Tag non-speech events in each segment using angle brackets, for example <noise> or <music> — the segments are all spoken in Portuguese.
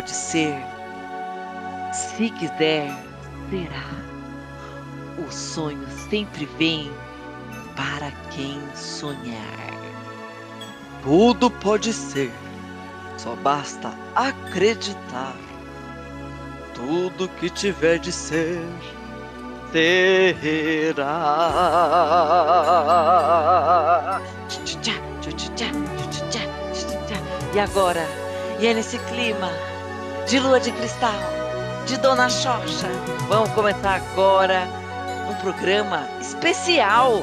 pode ser. Se quiser, será. O sonho sempre vem para quem sonhar. Tudo pode ser, só basta acreditar. Tudo que tiver de ser, terá. E agora? E é nesse clima de lua de cristal, de Dona Xoxa. Vamos começar agora um programa especial,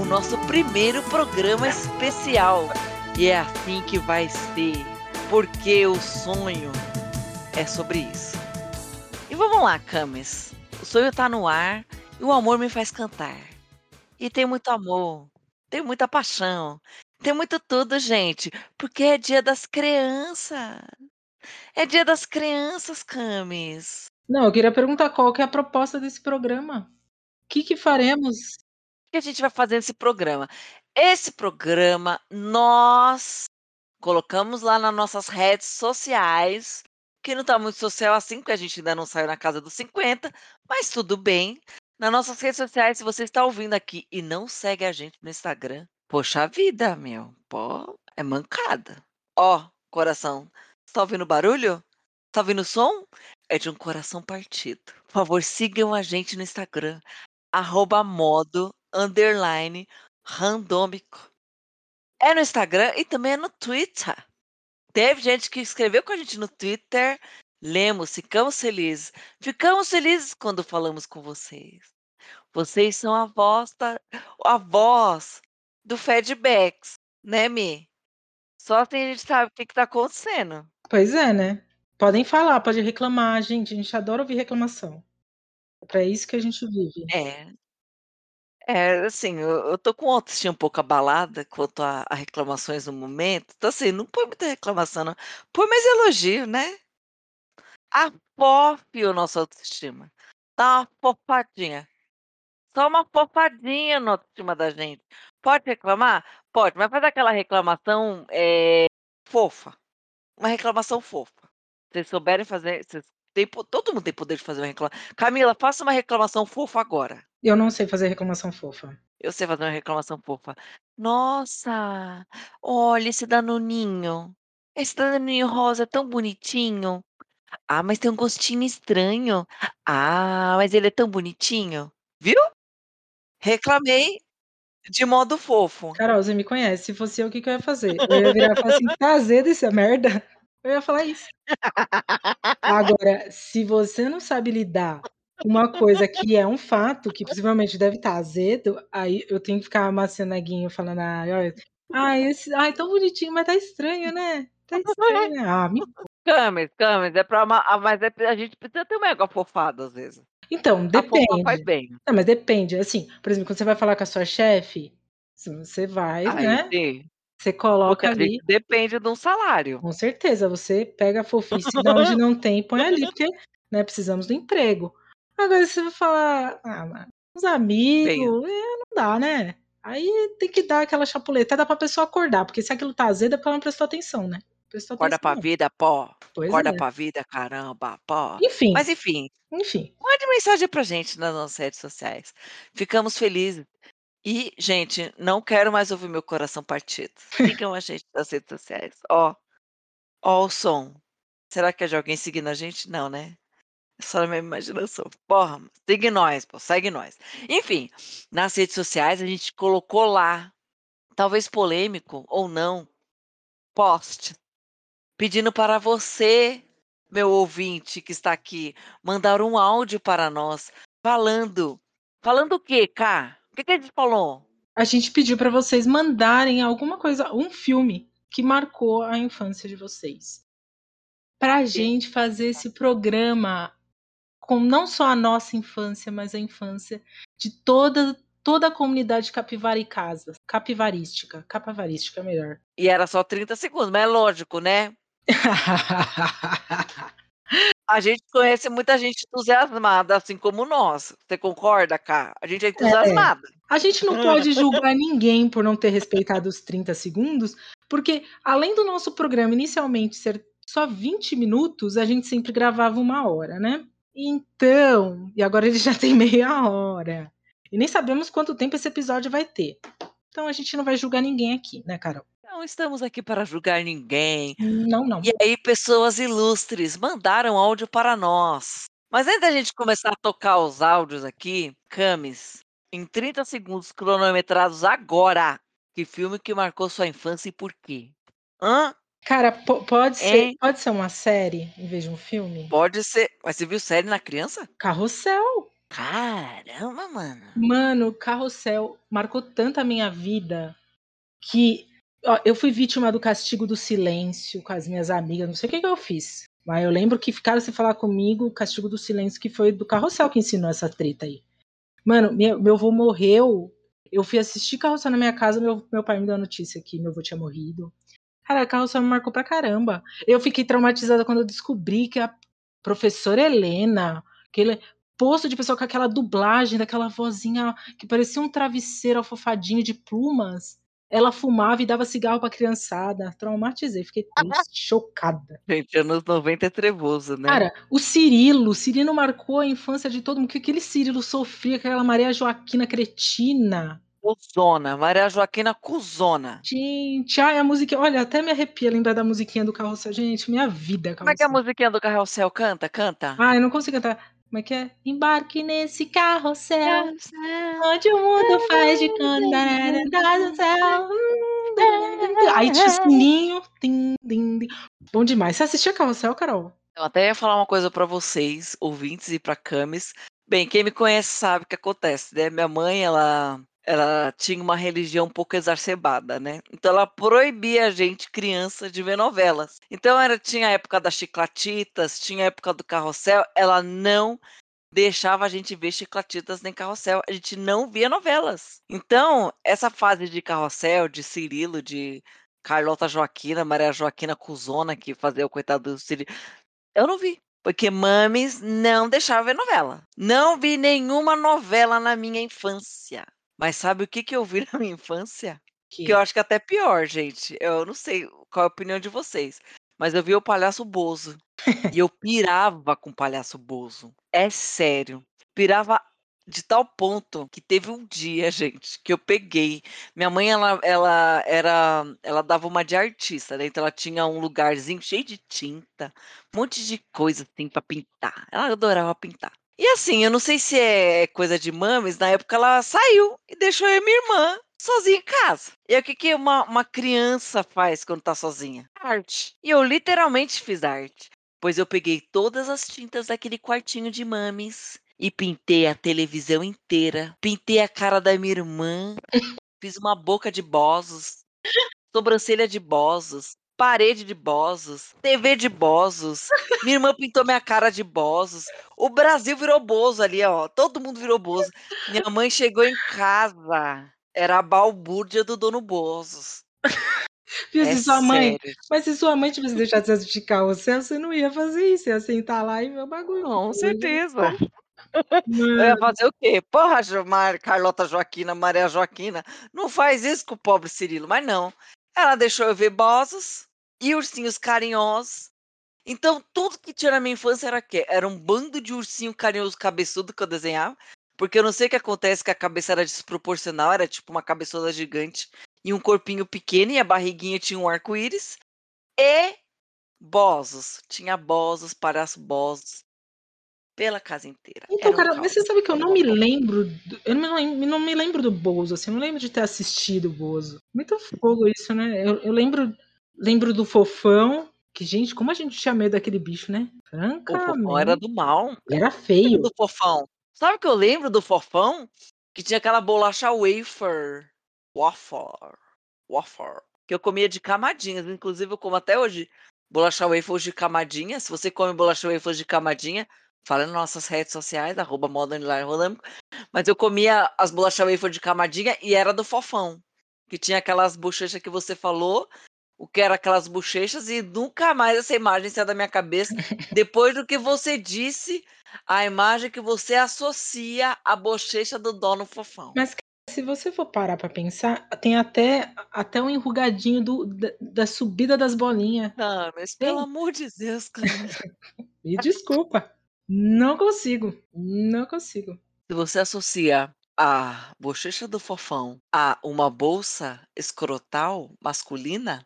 o nosso primeiro programa especial. E é assim que vai ser, porque o sonho é sobre isso. E vamos lá, Camis. O sonho tá no ar e o amor me faz cantar. E tem muito amor, tem muita paixão, tem muito tudo, gente, porque é dia das crianças. É dia das crianças, Camis. Não, eu queria perguntar qual que é a proposta desse programa. O que que faremos? O que a gente vai fazer nesse programa? Esse programa nós colocamos lá nas nossas redes sociais, que não está muito social assim, porque a gente ainda não saiu na casa dos 50, mas tudo bem. Nas nossas redes sociais, se você está ouvindo aqui e não segue a gente no Instagram, poxa vida, meu, pô, é mancada. Ó, coração, está ouvindo barulho? Está ouvindo som? É de um coração partido. Por favor, sigam a gente no Instagram, arroba modo, underline, randômico. É no Instagram e também é no Twitter. Teve gente que escreveu com a gente no Twitter. Lemos, ficamos felizes. Ficamos felizes quando falamos com vocês. Vocês são a voz, da, a voz do feedbacks, né, Mi? Só assim a gente sabe o que está acontecendo. Pois é, né? Podem falar, pode reclamar, gente. A gente adora ouvir reclamação. É para isso que a gente vive. É. É, assim, eu, eu tô com autoestima um pouco abalada quanto a, a reclamações no momento. Então, assim, não põe muita reclamação, não. Põe mais elogio, né? Afofe o nosso autoestima. Dá uma fofadinha. Só uma fofadinha no autoestima da gente. Pode reclamar? Pode, mas faz aquela reclamação é, fofa. Uma reclamação fofa. Vocês souberem fazer. Vocês têm, todo mundo tem poder de fazer uma reclamação. Camila, faça uma reclamação fofa agora. Eu não sei fazer reclamação fofa. Eu sei fazer uma reclamação fofa. Nossa, olha esse danoninho. Esse danoninho rosa é tão bonitinho. Ah, mas tem um gostinho estranho. Ah, mas ele é tão bonitinho. Viu? Reclamei de modo fofo. Carol, você me conhece. Se fosse eu, o que, que eu ia fazer? Eu ia virar e falar assim, tá azedo essa merda. Eu ia falar isso. Agora, se você não sabe lidar com uma coisa que é um fato, que possivelmente deve estar azedo, aí eu tenho que ficar amassando neguinho falando, ah, olha, ah, esse, ai, tão bonitinho, mas tá estranho, né? Tá estranho, né? Ah, me Camis, Camis, é pra uma, ah, mas é, a gente precisa ter uma égua fofada às vezes. Então, A fofa faz depende. bem. Não, mas depende. Assim, por exemplo, quando você vai falar com a sua chefe, você vai, Aí né? sim. Você Porque coloca a ali. depende de um salário. Com certeza, você pega a fofice de onde <laughs> não tem e põe ali, <laughs> porque né, precisamos do emprego. Agora, se você vai falar, ah, mas os amigos, é, não dá, né? Aí tem que dar aquela chapuletada pra pessoa acordar, porque se aquilo tá azedo é porque ela não prestou atenção, né? Prestou Acorda atenção. pra vida, pó. Pois Acorda é. pra vida, caramba, pó. Enfim, Mas enfim, enfim. mande mensagem pra gente nas nossas redes sociais. Ficamos felizes. E, gente, não quero mais ouvir meu coração partido. Sigam a gente nas redes sociais. Ó, ó o som. Será que é de alguém seguindo a gente? Não, né? É só na minha imaginação. Porra, segue nós, pô, segue nós. Enfim, nas redes sociais a gente colocou lá, talvez polêmico ou não, post pedindo para você, meu ouvinte que está aqui, mandar um áudio para nós falando. Falando o quê, Cá? O que, que a gente falou? A gente pediu pra vocês mandarem alguma coisa, um filme que marcou a infância de vocês. Pra gente fazer esse programa com não só a nossa infância, mas a infância de toda toda a comunidade capivaricasa, capivarística, capivarística é melhor. E era só 30 segundos, mas é lógico, né? <laughs> A gente conhece muita gente entusiasmada, assim como nós. Você concorda, Cá? A gente é entusiasmada. A gente não pode <laughs> julgar ninguém por não ter respeitado os 30 segundos, porque além do nosso programa inicialmente ser só 20 minutos, a gente sempre gravava 1 hora, né. Então e agora ele já tem meia hora. E nem sabemos quanto tempo esse episódio vai ter. Então a gente não vai julgar ninguém aqui, né, Carol? Não estamos aqui para julgar ninguém. Não, não. E aí pessoas ilustres mandaram áudio para nós. Mas antes da gente começar a tocar os áudios aqui, Camis, em 30 segundos cronometrados agora, que filme que marcou sua infância e por quê? Hã? Cara, po pode ser Hein? pode ser uma série em vez de um filme? Pode ser. Mas você viu série na criança? Carrossel. Caramba, mano. Mano, Carrossel marcou tanto a minha vida que eu fui vítima do castigo do silêncio com as minhas amigas, não sei o que que eu fiz, mas eu lembro que ficaram sem falar comigo, castigo do silêncio que foi do Carrossel que ensinou essa treta aí. Mano, meu meu vô morreu, eu fui assistir Carrossel na minha casa, meu meu pai me deu a notícia que meu vô tinha morrido. Cara, Carrossel me marcou pra caramba. Eu fiquei traumatizada quando eu descobri que a professora Helena, aquele poço de pessoa com aquela dublagem daquela vozinha que parecia um travesseiro almofadinho de plumas, ela fumava e dava cigarro pra criançada. Traumatizei, fiquei triste, <laughs> chocada. Gente, anos 90 é trevoso, né. Cara, o Cirilo, o Cirilo marcou a infância de todo mundo, que aquele Cirilo sofria, aquela Maria Joaquina cretina. Cuzona, Maria Joaquina cuzona. Gente, ai a musiquinha olha, até me arrepia lembrar da musiquinha do Carrossel. Gente, minha vida, Como é que é a Carrossel. musiquinha do Carrossel? Canta, canta. Ai, eu não consigo cantar. Como é que é? Embarque nesse carrossel, Carrossel. onde o mundo faz de conta do céu. Aí tinha o sininho, tim, dim, dim. Bom demais. Você assistia Carrossel, Carol? Eu até ia falar uma coisa pra vocês, ouvintes e pra Camis. Bem, quem me conhece sabe o que acontece, né, minha mãe ela ela tinha uma religião um pouco exacerbada, né, então ela proibia a gente criança de ver novelas. Então era tinha a época das Chiclatitas, tinha a época do Carrossel, ela não deixava a gente ver Chiclatitas nem Carrossel, a gente não via novelas. Então, essa fase de Carrossel, de Cirilo, de Carlota Joaquina, Maria Joaquina cuzona que fazia o coitado do Cirilo, eu não vi, porque mames não deixava ver novela. Não vi nenhuma novela na minha infância. Mas sabe o que que eu vi na minha infância? Que eu Que? acho que é até pior, gente, eu não sei qual é a opinião de vocês, mas eu vi o Palhaço Bozo. E eu pirava com o Palhaço Bozo. É sério, pirava de tal ponto que teve um dia, <laughs> gente, que eu peguei minha mãe ela ela era ela dava uma de artista, né, então ela tinha um lugarzinho cheio de tinta, um monte de coisa, assim, pra pintar. Ela adorava pintar. E assim, eu não sei se é coisa de mames, na época ela saiu e deixou eu e minha irmã sozinha em casa. E o que que uma uma criança faz quando tá sozinha? Arte. E eu literalmente fiz arte, pois eu peguei todas as tintas daquele quartinho de mames e pintei a televisão inteira, pintei a cara da minha irmã, <laughs> fiz uma boca de bozos, sobrancelha de bozos, parede de bozos, TV de bozos, minha irmã pintou minha cara de bozos, o Brasil virou bozo ali, ó, todo mundo virou bozo. Minha mãe chegou em casa, era a balbúrdia do dono Bozos. Viu, É se sua mãe sério. mas se sua mãe tivesse deixado você assistir Carrossel, você não ia fazer isso, você ia sentar lá e ver o bagulho. Com certeza. Eu ia fazer o quê? "Porra, Mar Carlota Joaquina, Maria Joaquina, não faz isso com o pobre Cirilo", mas não, ela deixou eu ver Bozos e Ursinhos Carinhosos. Então tudo que tinha na minha infância era quê? Era um bando de ursinho carinhoso cabeçudo que eu desenhava, porque eu não sei o que acontece que a cabeça era desproporcional, era tipo uma cabeçona gigante e um corpinho pequeno e a barriguinha tinha um arco-íris, e Bozos, tinha Bozos, Palhaço Bozos, pela casa inteira, Então, era um cara, mas você sabe que eu não me lembro do eu não me não me lembro do Bozo, assim, eu não lembro de ter assistido o Bozo. Muito fogo isso, né. Eu eu lembro lembro do Fofão, que gente, como a gente tinha medo daquele bicho, né. O Fofão era do mal. Era feio. do Fofão? Sabe o que eu lembro do Fofão? Que tinha aquela bolacha wafer, wafer, wafer, que eu comia de camadinhas, inclusive eu como até hoje bolacha waffles de camadinha, se você come bolacha waffles de camadinha, fala nas nossas redes sociais, arroba moda mas eu comia as bolacha wafer de camadinha e era do Fofão, que tinha aquelas bochechas que você falou, o que era aquelas bochechas e nunca mais essa imagem saiu da minha cabeça, depois do que você disse, a imagem que você associa à bochecha do dono Fofão. Mas Se você for parar pra pensar, tem até até um enrugadinho do da da subida das bolinha. Não, mas pelo amor de Deus, Camila. <laughs> Me desculpa, não consigo, não consigo. Se você associa a bochecha do fofão a uma bolsa escrotal masculina,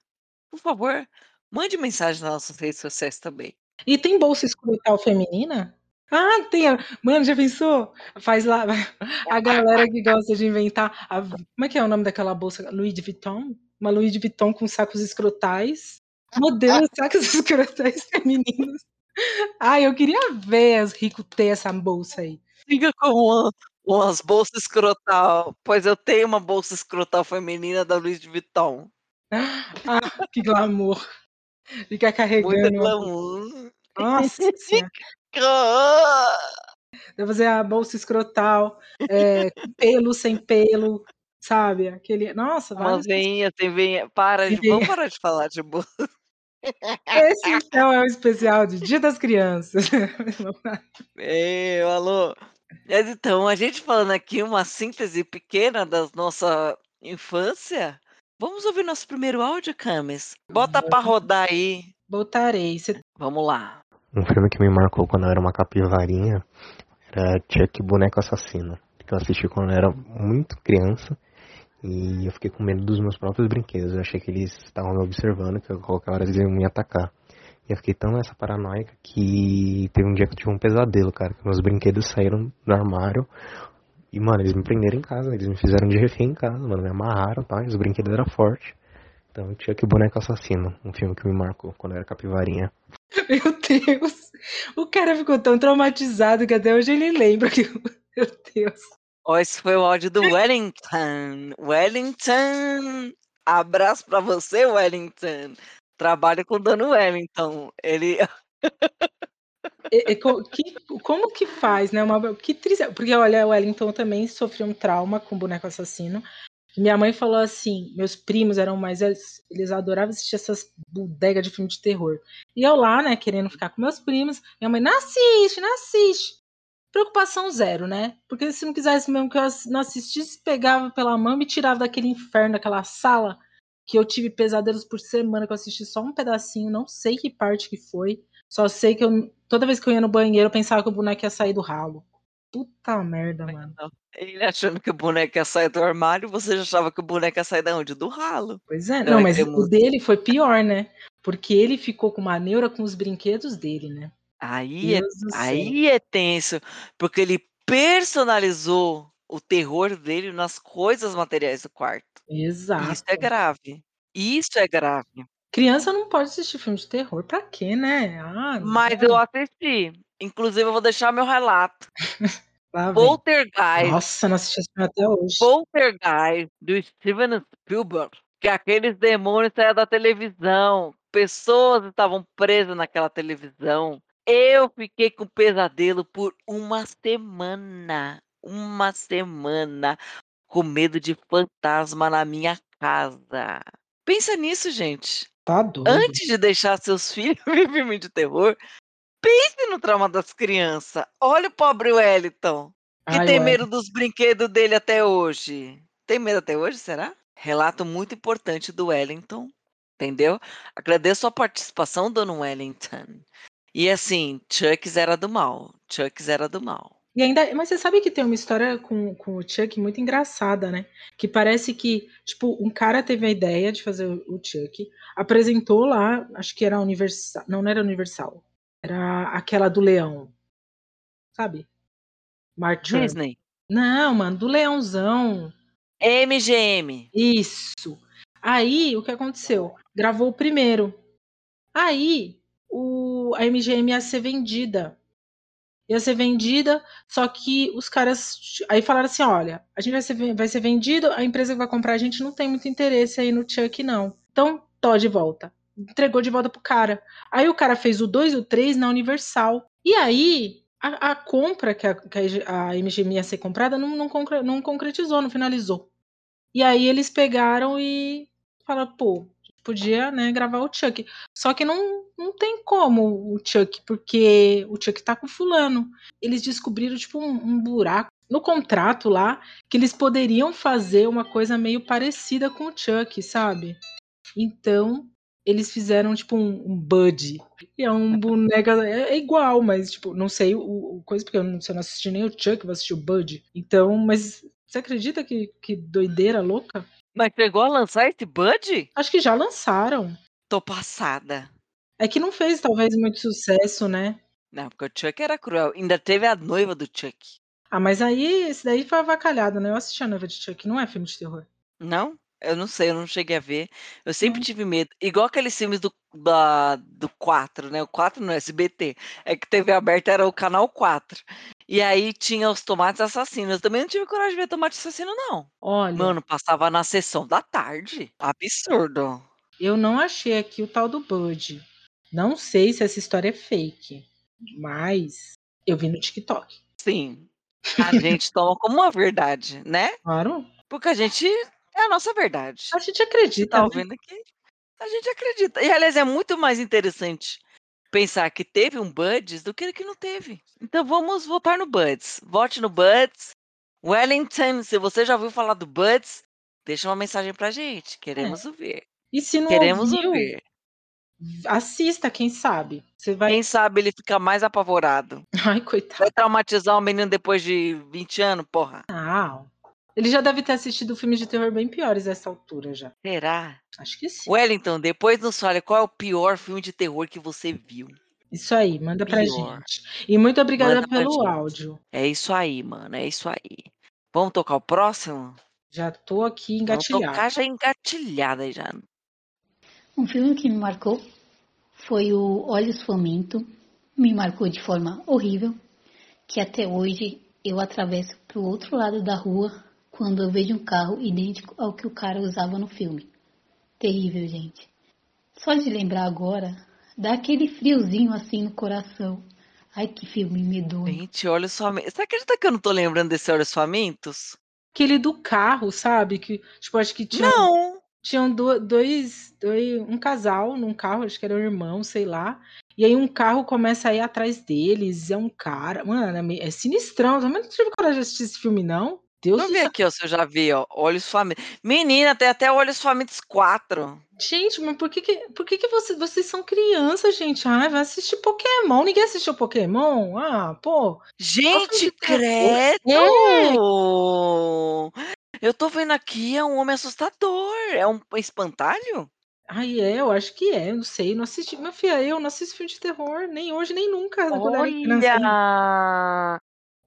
por favor, mande mensagem nas nossas redes sociais também. E tem bolsa escrotal feminina? Ah, tem a mano, já pensou? Faz lá <laughs> a galera que gosta de inventar a como é que é o nome daquela bolsa? Louis Vuitton? Uma Louis Vuitton com sacos escrotais. Modelo sacos <laughs> escrotais femininos. Ai, eu queria ver os rico ter essa bolsa aí. Fica com uma umas bolsa escrotal, pois eu tenho uma bolsa escrotal feminina da Louis Vuitton. <gasps> Ah, que glamour. Muita carregando glamour. Nossa. <laughs> Deve fazer a bolsa escrotal, com pelo, sem pelo, sabe, aquele nossa, Umas vários veinha, tem veinha para de vamos parar de falar de bolsa. Esse então é o especial de Dia das Crianças. Meu, alô. Mas então, a gente falando aqui uma síntese pequena das nossa infância, vamos ouvir nosso primeiro áudio, Camis? Bota pra rodar aí. Botarei. Você Vamos lá. Um filme que me marcou quando eu era uma capivarinha era Chuck Boneco Assassino, que eu assisti quando eu era muito criança e eu fiquei com medo dos meus próprios brinquedos. Eu achei que eles estavam me observando, que a qualquer hora eles iam me atacar. E eu fiquei tão nessa paranoica que teve um dia que eu tive um pesadelo, cara, que meus brinquedos saíram do armário e, mano, eles me prenderam em casa, eles me fizeram de refém em casa, mano, me amarraram, tá? E os brinquedos eram fortes. Então, Chuck Boneco Assassino, um filme que me marcou quando eu era capivarinha. <laughs> Meu Deus, o cara ficou tão traumatizado que até hoje ele lembra que <laughs> meu Deus. Ó, esse foi o áudio do Wellington. Wellington, abraço pra você, Wellington. Trabalha com o Dano Wellington. Ele E e que como que faz, né, uma que triste porque olha, o Wellington também sofreu um trauma com o boneco assassino. Minha mãe falou assim, meus primos eram mais eles adoravam assistir essas bodega de filme de terror. E eu lá, né, querendo ficar com meus primos, minha mãe: "Não assiste, não assiste". Preocupação zero, né, porque se não quisesse mesmo que eu não assistisse, pegava pela mão e me tirava daquele inferno, daquela sala, que eu tive pesadelos por semana, que eu assisti só um pedacinho, não sei que parte que foi, só sei que eu toda vez que eu ia no banheiro eu pensava que o boneco ia sair do ralo. Puta merda, mano. ele achando que o boneco ia sair do armário, você já achava que o boneco ia sair da onde? Do ralo. Pois é, Então não, aí mas temos o dele foi pior, né, porque ele ficou com uma neura com os brinquedos dele, né. Aí é aí é tenso, porque ele personalizou o terror dele nas coisas materiais do quarto. Isso é Exato. grave. Isso é grave. Criança não pode assistir filme de terror, pra quê, né? Ah, Mas eu assisti. Inclusive eu vou deixar meu relato. <laughs> Lá. Poltergeist. Nossa, não assisti esse filme até hoje. Poltergeist, do Steven Spielberg, que aqueles demônios saíam da televisão, pessoas estavam presas naquela televisão. Eu fiquei com pesadelo por uma semana, uma semana, com medo de fantasma na minha casa. Pensa nisso, gente. Tá doido. Antes de deixar seus <laughs> filhos filme de terror, pense no trauma das criança. Olha o pobre Wellington, que Ai, tem medo dos brinquedos dele até hoje. Tem medo até hoje, será? Relato muito importante do Wellington, entendeu? Agradeço a participação, Dona Wellington. E assim, Chucks era do mal, Chucks era do mal. E ainda mas você sabe que tem uma história com com o Chuck muito engraçada, né, que parece que, tipo, um cara teve a ideia de fazer o o Chuck, apresentou lá, acho que era a Universa não, não era Universal, era aquela do leão. Sabe? Mark. Disney. Não, mano, do leãozão. MGM. Isso. Aí, o que aconteceu? Gravou o primeiro. Aí, o a MGM ia ser vendida. Ia ser vendida, só que os caras aí falaram assim: "Olha, a gente vai ser vai ser vendido, a empresa que vai comprar a gente não tem muito interesse aí no Chuck não. Então, tó de volta". Entregou de volta para o cara. Aí o cara fez o 2 e o 3 na Universal. E aí, a a compra que a que a MGM ia ser comprada não não concre não concretizou, não finalizou. E aí eles pegaram e falaram: "Pô, podia, né, gravar o Chuck". Só que não não tem como o Chuck, porque o Chuck tá com fulano. Eles descobriram, tipo, um um buraco no contrato lá que eles poderiam fazer uma coisa meio parecida com o Chuck, sabe? Então, eles fizeram tipo um, um Bud. E é um <laughs> boneco. É, é, igual, mas, tipo, não sei o, o coisa, porque eu não, eu não assisti nem o Chuck, vou assistir o Bud. Então, mas você acredita que, que doideira louca? Mas chegou a lançar esse Bud? Acho que já lançaram. Tô passada. É que não fez, talvez, muito sucesso, né? Não, porque o Chuck era cruel. Ainda teve a noiva do Chuck. Ah, mas aí, esse daí foi avacalhado, né? Eu assisti a noiva de Chuck, não é filme de terror. Não? Eu não sei, eu não cheguei a ver. Eu sempre tive medo. Igual aqueles filmes do, da, do 4, né? O 4 no SBT. É que TV aberta era o canal 4. E aí tinha os tomates assassinos. Eu também não tive coragem de ver tomate assassino, não. Olha. Mano, passava na sessão da tarde. Absurdo. Eu não achei aqui o tal do Bud. Não sei se essa história é fake. Mas eu vi no TikTok. Sim. A gente <laughs> toma como uma verdade, né? Claro. Porque a gente é a nossa verdade. A gente acredita. Tá né? ouvindo aqui? A gente acredita. E, aliás, é muito mais interessante pensar que teve um Buds do que que não teve. Então vamos votar no Buds. Vote no Buds. Wellington, se você já ouviu falar do Buds, deixa uma mensagem pra gente. Queremos É. ouvir. E se não Queremos ouviu, ouvir. assista, quem sabe. Você vai. Quem sabe ele fica mais apavorado. Ai, coitado. Vai traumatizar o menino depois de 20 anos, porra. Ah, ele já deve ter assistido filmes de terror bem piores a essa altura já. Será? Acho que sim. Wellington, depois nos fale qual é o pior filme de terror que você viu. Isso aí, manda pra Pior. gente. E muito obrigada Manda pra pelo áudio. É isso aí, mano. É isso aí. Vamos tocar o próximo? Já tô aqui Vamos tocar já engatilhada aí já. Um filme que me marcou foi o Olhos Faminto. Me marcou de forma horrível, que até hoje eu atravesso para o outro lado da rua quando eu vejo um carro idêntico ao que o cara usava no filme. Terrível, gente. Só de lembrar agora, dá aquele friozinho assim no coração. Ai, que filme medonho. Gente, olhos famintos. Você acredita que eu não tô lembrando desse Olhos Famintos? Aquele do carro, sabe? Que, tipo, acho que tinha, Não. tinham do- dois, dois. Um casal num carro, acho que era um irmão, sei lá. E aí um carro começa a ir atrás deles. É um cara. Mano, é, é sinistrão. Eu também não tive coragem de assistir esse filme, não. Deus Deixa eu ver aqui, ó, se eu já vi, ó. Olhos Famintos. Menina, tem até Olhos Famintos 4. Gente, mas por que, que, por que, que você- vocês são crianças, gente? Ai, vai assistir Pokémon. Ninguém assistiu Pokémon? Ah, pô. Gente, credo! Eu tô vendo aqui, é um homem assustador. É um espantalho? Ai, é, eu acho que é, eu não sei, não assisti. Minha filha, eu não assisto filme de terror, nem hoje, nem nunca. Olha!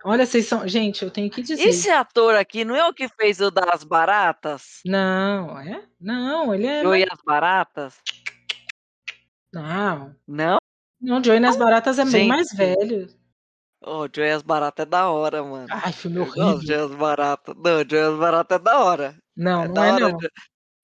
Olha, vocês são. Gente, eu tenho que dizer. Esse ator aqui não é o que fez o das baratas? Não, é? Não, ele é. E as baratas? Não. Não? Não, Joey nas Baratas é bem mais velho. Ô, Joey as baratas é da hora, mano. Ai, filme horrível. Joey as baratas. Não, Joey as baratas é da hora. Não, É não é hora. não.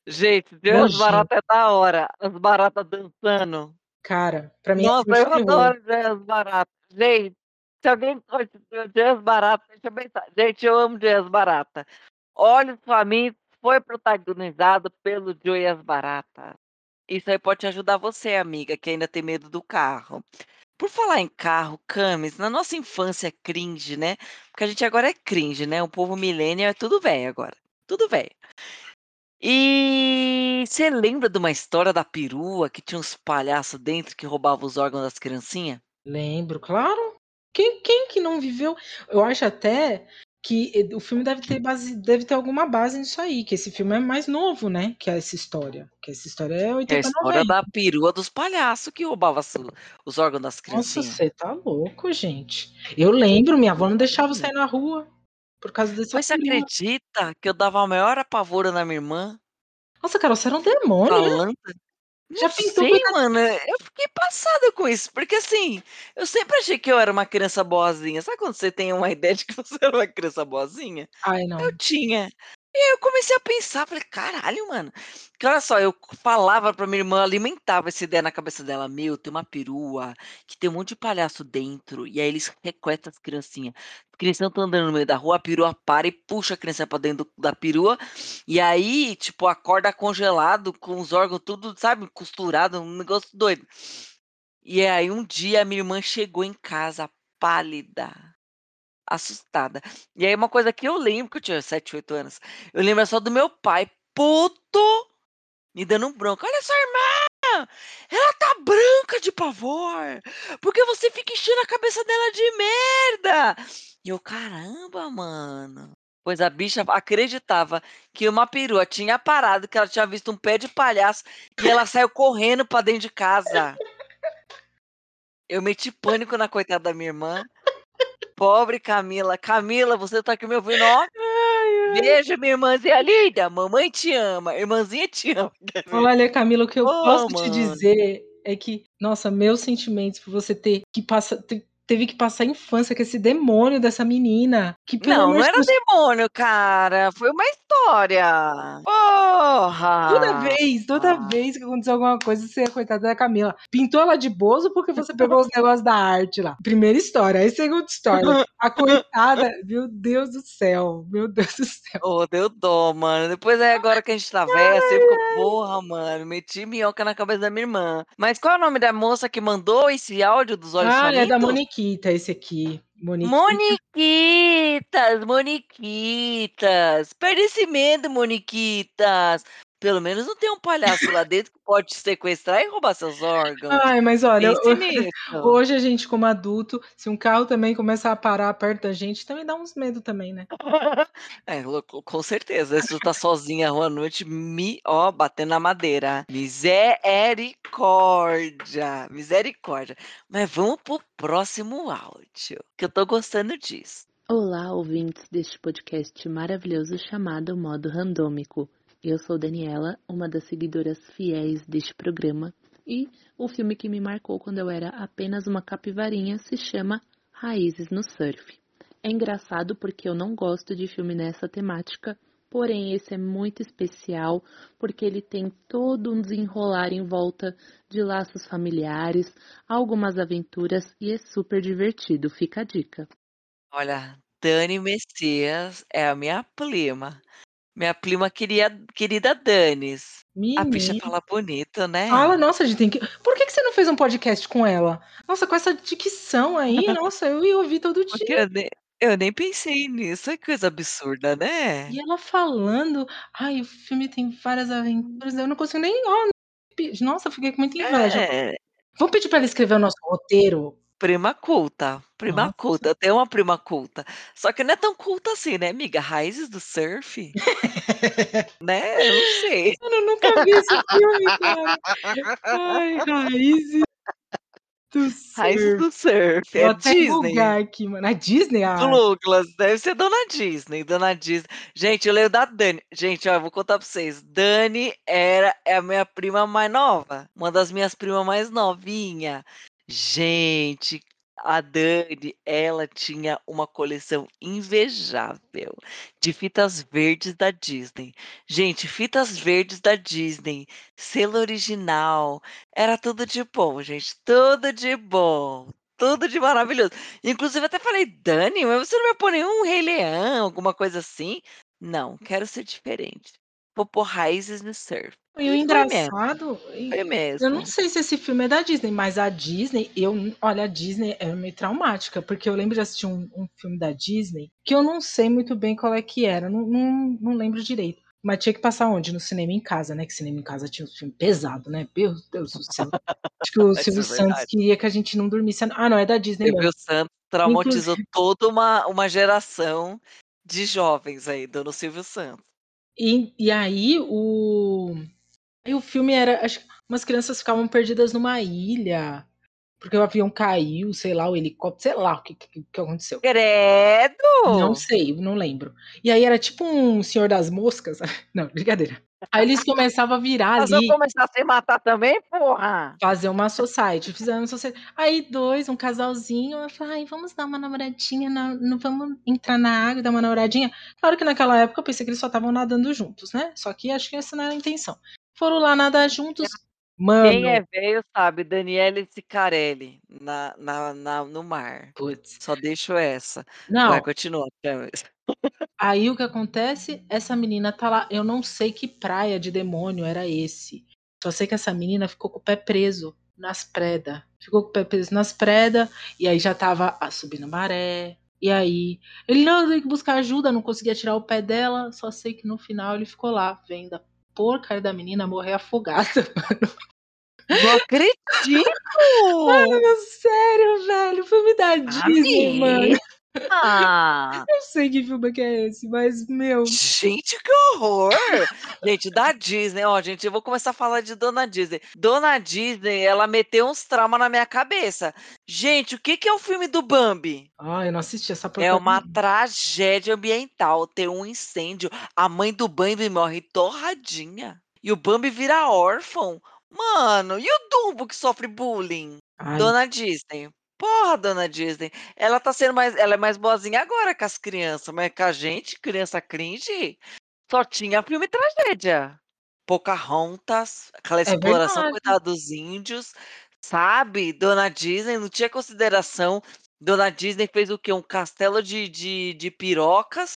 Gente, Joey as baratas é da hora. As baratas dançando. Cara, pra mim é Nossa, de eu adoro Joey as baratas. Gente, se alguém gosta de Joey as baratas, deixa eu pensar. Gente, eu amo Joey as baratas. Olhos Famintos foi protagonizado pelo Joey as baratas. Isso aí pode te ajudar você, amiga, que ainda tem medo do carro. Por falar em carro, Camis, na nossa infância cringe, né? Porque a gente agora é cringe, né? O povo millennial é tudo velho agora. Tudo velho. E você lembra de uma história da perua que tinha uns palhaços dentro que roubavam os órgãos das criancinhas? Lembro, claro. Quem, quem que não viveu? Eu acho até que eh, o filme deve ter base, deve ter alguma base nisso aí, que esse filme é mais novo, né? Que essa história. Que essa história é É a 80, história 90. da perua dos palhaços que roubava os órgãos das Nossa, criancinhas. você tá louco, gente. Eu lembro, minha avó não deixava eu sair na rua por causa dessa Mas você acredita que eu dava a maior apavoro na minha irmã? Nossa, Carol, você era um demônio, né? Falando. Já Não pintou sei, coisa- mano. Eu fiquei passada com isso. Porque assim, eu sempre achei que eu era uma criança boazinha. Sabe quando você tem uma <laughs> ideia de que você era uma criança boazinha? Ai, não. Eu tinha. E aí eu comecei a pensar, falei, caralho, mano. Que olha só, eu falava pra minha irmã, alimentava essa ideia na cabeça dela, meu, tem uma perua, que tem um monte de palhaço dentro, e aí eles requestam as criancinhas. As crianças estão andando no meio da rua, a perua para e puxa a criança pra dentro da perua, e aí, tipo, acorda congelado, com os órgãos tudo, sabe, costurado, um negócio doido. E aí um dia a minha irmã chegou em casa pálida, assustada. E aí uma coisa que eu lembro, que eu tinha 7, 8 anos, eu lembro só do meu pai puto me dando um bronco. "Olha sua irmã, ela tá branca de pavor, porque você fica enchendo a cabeça dela de merda". E eu: "Caramba, mano". Pois a bicha acreditava que uma perua tinha parado, que ela tinha visto um pé de palhaço, e ela saiu correndo pra dentro de casa. Eu meti pânico na coitada da minha irmã. Pobre Camila. Camila, você tá aqui me ouvindo, ó. Beijo, minha irmãzinha linda. Mamãe te ama. Irmãzinha te ama. Olha, Camila, o que eu Ô, posso te mano. dizer é que, nossa, meus sentimentos por você ter que passa te teve que passar a infância com esse demônio dessa menina, que Não, não era Deus demônio, cara. Foi uma história. Porra! Toda vez, toda Ah. vez que aconteceu alguma coisa, você é coitada da Camila. Pintou ela de bozo porque você pegou os negócios da arte lá. Primeira história. Aí segunda história. A coitada, <laughs> meu Deus do céu, meu Deus do céu. Ô, deu dó, mano. Depois aí agora que a gente tá velha, você ficou, porra, mano, meti minhoca na cabeça da minha irmã. Mas qual é o nome da moça que mandou esse áudio dos olhos Ah, é da famintos? Moniquita esse aqui. Moniquita. Moniquitas, Moniquitas. Medo, Moniquitas. Pelo menos não tem um palhaço lá dentro que pode te sequestrar e roubar seus órgãos. Ai, mas olha, Pense ho <laughs> nisso. hoje a gente como adulto, se um carro também começar a parar perto da gente, também dá uns medo também, né. <laughs> É, louco, com certeza. Se tu tá sozinha à noite, me ó, batendo na madeira. Misericórdia, misericórdia. Mas vamos pro próximo áudio, que eu tô gostando disso. Olá, ouvintes deste podcast maravilhoso chamado Modo Randômico. Eu sou Daniela, uma das seguidoras fiéis deste programa, e o filme que me marcou quando eu era apenas uma capivarinha se chama Raízes no Surf. É engraçado porque eu não gosto de filme nessa temática, porém esse é muito especial porque ele tem todo um desenrolar em volta de laços familiares, algumas aventuras e é super divertido. Fica a dica. Olha, Dani Messias é a minha prima. Minha prima queria, querida Danis. A bicha Menina. fala bonito, né? Fala, nossa, a gente tem que por que que você não fez um podcast com ela? Nossa, com essa dicção aí, <laughs> nossa, eu ia ouvir todo Porque dia. eu nem, eu nem pensei nisso. Que coisa absurda, né? E ela falando, ai, o filme tem várias aventuras, eu não consigo nem nossa, fiquei com muita inveja. É, Vamos pedir pra ela escrever o nosso roteiro? Prima culta, prima Nossa. culta. Tenho uma prima culta. Só que não é tão culta assim, né, amiga? Raízes do surf, <laughs> né? Eu não sei. Mano, eu nunca vi esse filme, cara. Ai, Raízes do Raízes Surf. do surf. Vou É até Disney. aqui, mano. É Disney? Ah, Douglas, deve ser Dona Disney, Dona Disney. Gente, eu leio da Dani. Gente, ó, eu vou contar pra vocês. Dani era é a minha prima mais nova, uma das minhas primas mais novinha. Gente, a Dani, ela tinha uma coleção invejável de fitas verdes da Disney. Gente, fitas verdes da Disney, selo original, era tudo de bom, gente, tudo de bom. Tudo de maravilhoso. Inclusive, até falei, Dani, mas você não vai pôr nenhum Rei Leão, alguma coisa assim? Não, quero ser diferente. Vou pôr raízes no surf. E o E foi mesmo, engraçado, eu não sei se esse filme é da Disney, mas a Disney, eu, olha, a Disney é meio traumática, porque eu lembro de assistir um, um filme da Disney que eu não sei muito bem qual é que era, não, não, não lembro direito. Mas tinha que passar onde? No cinema em casa, né? Que cinema em casa tinha um filme pesado, né? Meu Deus do céu. Acho que o <laughs> Silvio é Santos queria que a gente não dormisse. Ah, não, é da Disney. Silvio Santos traumatizou Inclusive, toda uma, uma geração de jovens aí, dando Silvio Santos. E, e aí o. Aí o filme era. Acho que umas crianças ficavam perdidas numa ilha. Porque o avião caiu, sei lá, o helicóptero, sei lá o que, que, que aconteceu. Não Credo! sei, não lembro. E aí era tipo um Senhor das Moscas. <laughs> Não, brincadeira. Aí eles começavam a virar Mas eu ali, começar a se matar também, porra! fazer uma society. Fizeram uma society. Aí dois, um casalzinho, eu falei, ai, vamos dar uma namoradinha, na- não vamos entrar na água e dar uma namoradinha. Claro que naquela época eu pensei que eles só estavam nadando juntos, né? Só que acho que essa não era a intenção. Foram lá nadar juntos. Quem é velho sabe, Daniele Sicarelli na, na, na- no mar. putz. Só deixo essa. Não, Vai, continua. Camis. Aí o que acontece? Essa menina tá lá. Eu não sei que praia de demônio era esse. Só sei que essa menina ficou com o pé preso nas predas. Ficou com o pé preso nas predas. E aí já tava a subindo maré. E aí, ele não, tenho que buscar ajuda, não conseguia tirar o pé dela, só sei que no final ele ficou lá, vendo a porcaria da menina morrer afogada, <laughs> mano. Não acredito! Mano, sério, velho, filme da Disney, mano. Ah, Eu sei que filme que é esse, mas, meu, gente, que horror! <laughs> Gente, da Disney, ó, gente, eu vou começar a falar de Dona Disney. Dona Disney, ela meteu uns traumas na minha cabeça. Gente, o que que é o filme do Bambi? ah, eu não assisti essa É porcaria. uma tragédia ambiental. Tem um incêndio, a mãe do Bambi morre torradinha. E o Bambi vira órfão. Mano, e o Dumbo que sofre bullying? Ai, Dona Disney. Porra, Dona Disney. Ela tá sendo mais. Ela é mais boazinha agora com as crianças, mas com a gente, criança cringe, só tinha filme tragédia. Pocahontas, aquela é exploração, verdade. coitada dos índios, sabe? Dona Disney não tinha consideração. Dona Disney fez o quê? Um castelo de, de, de pirocas,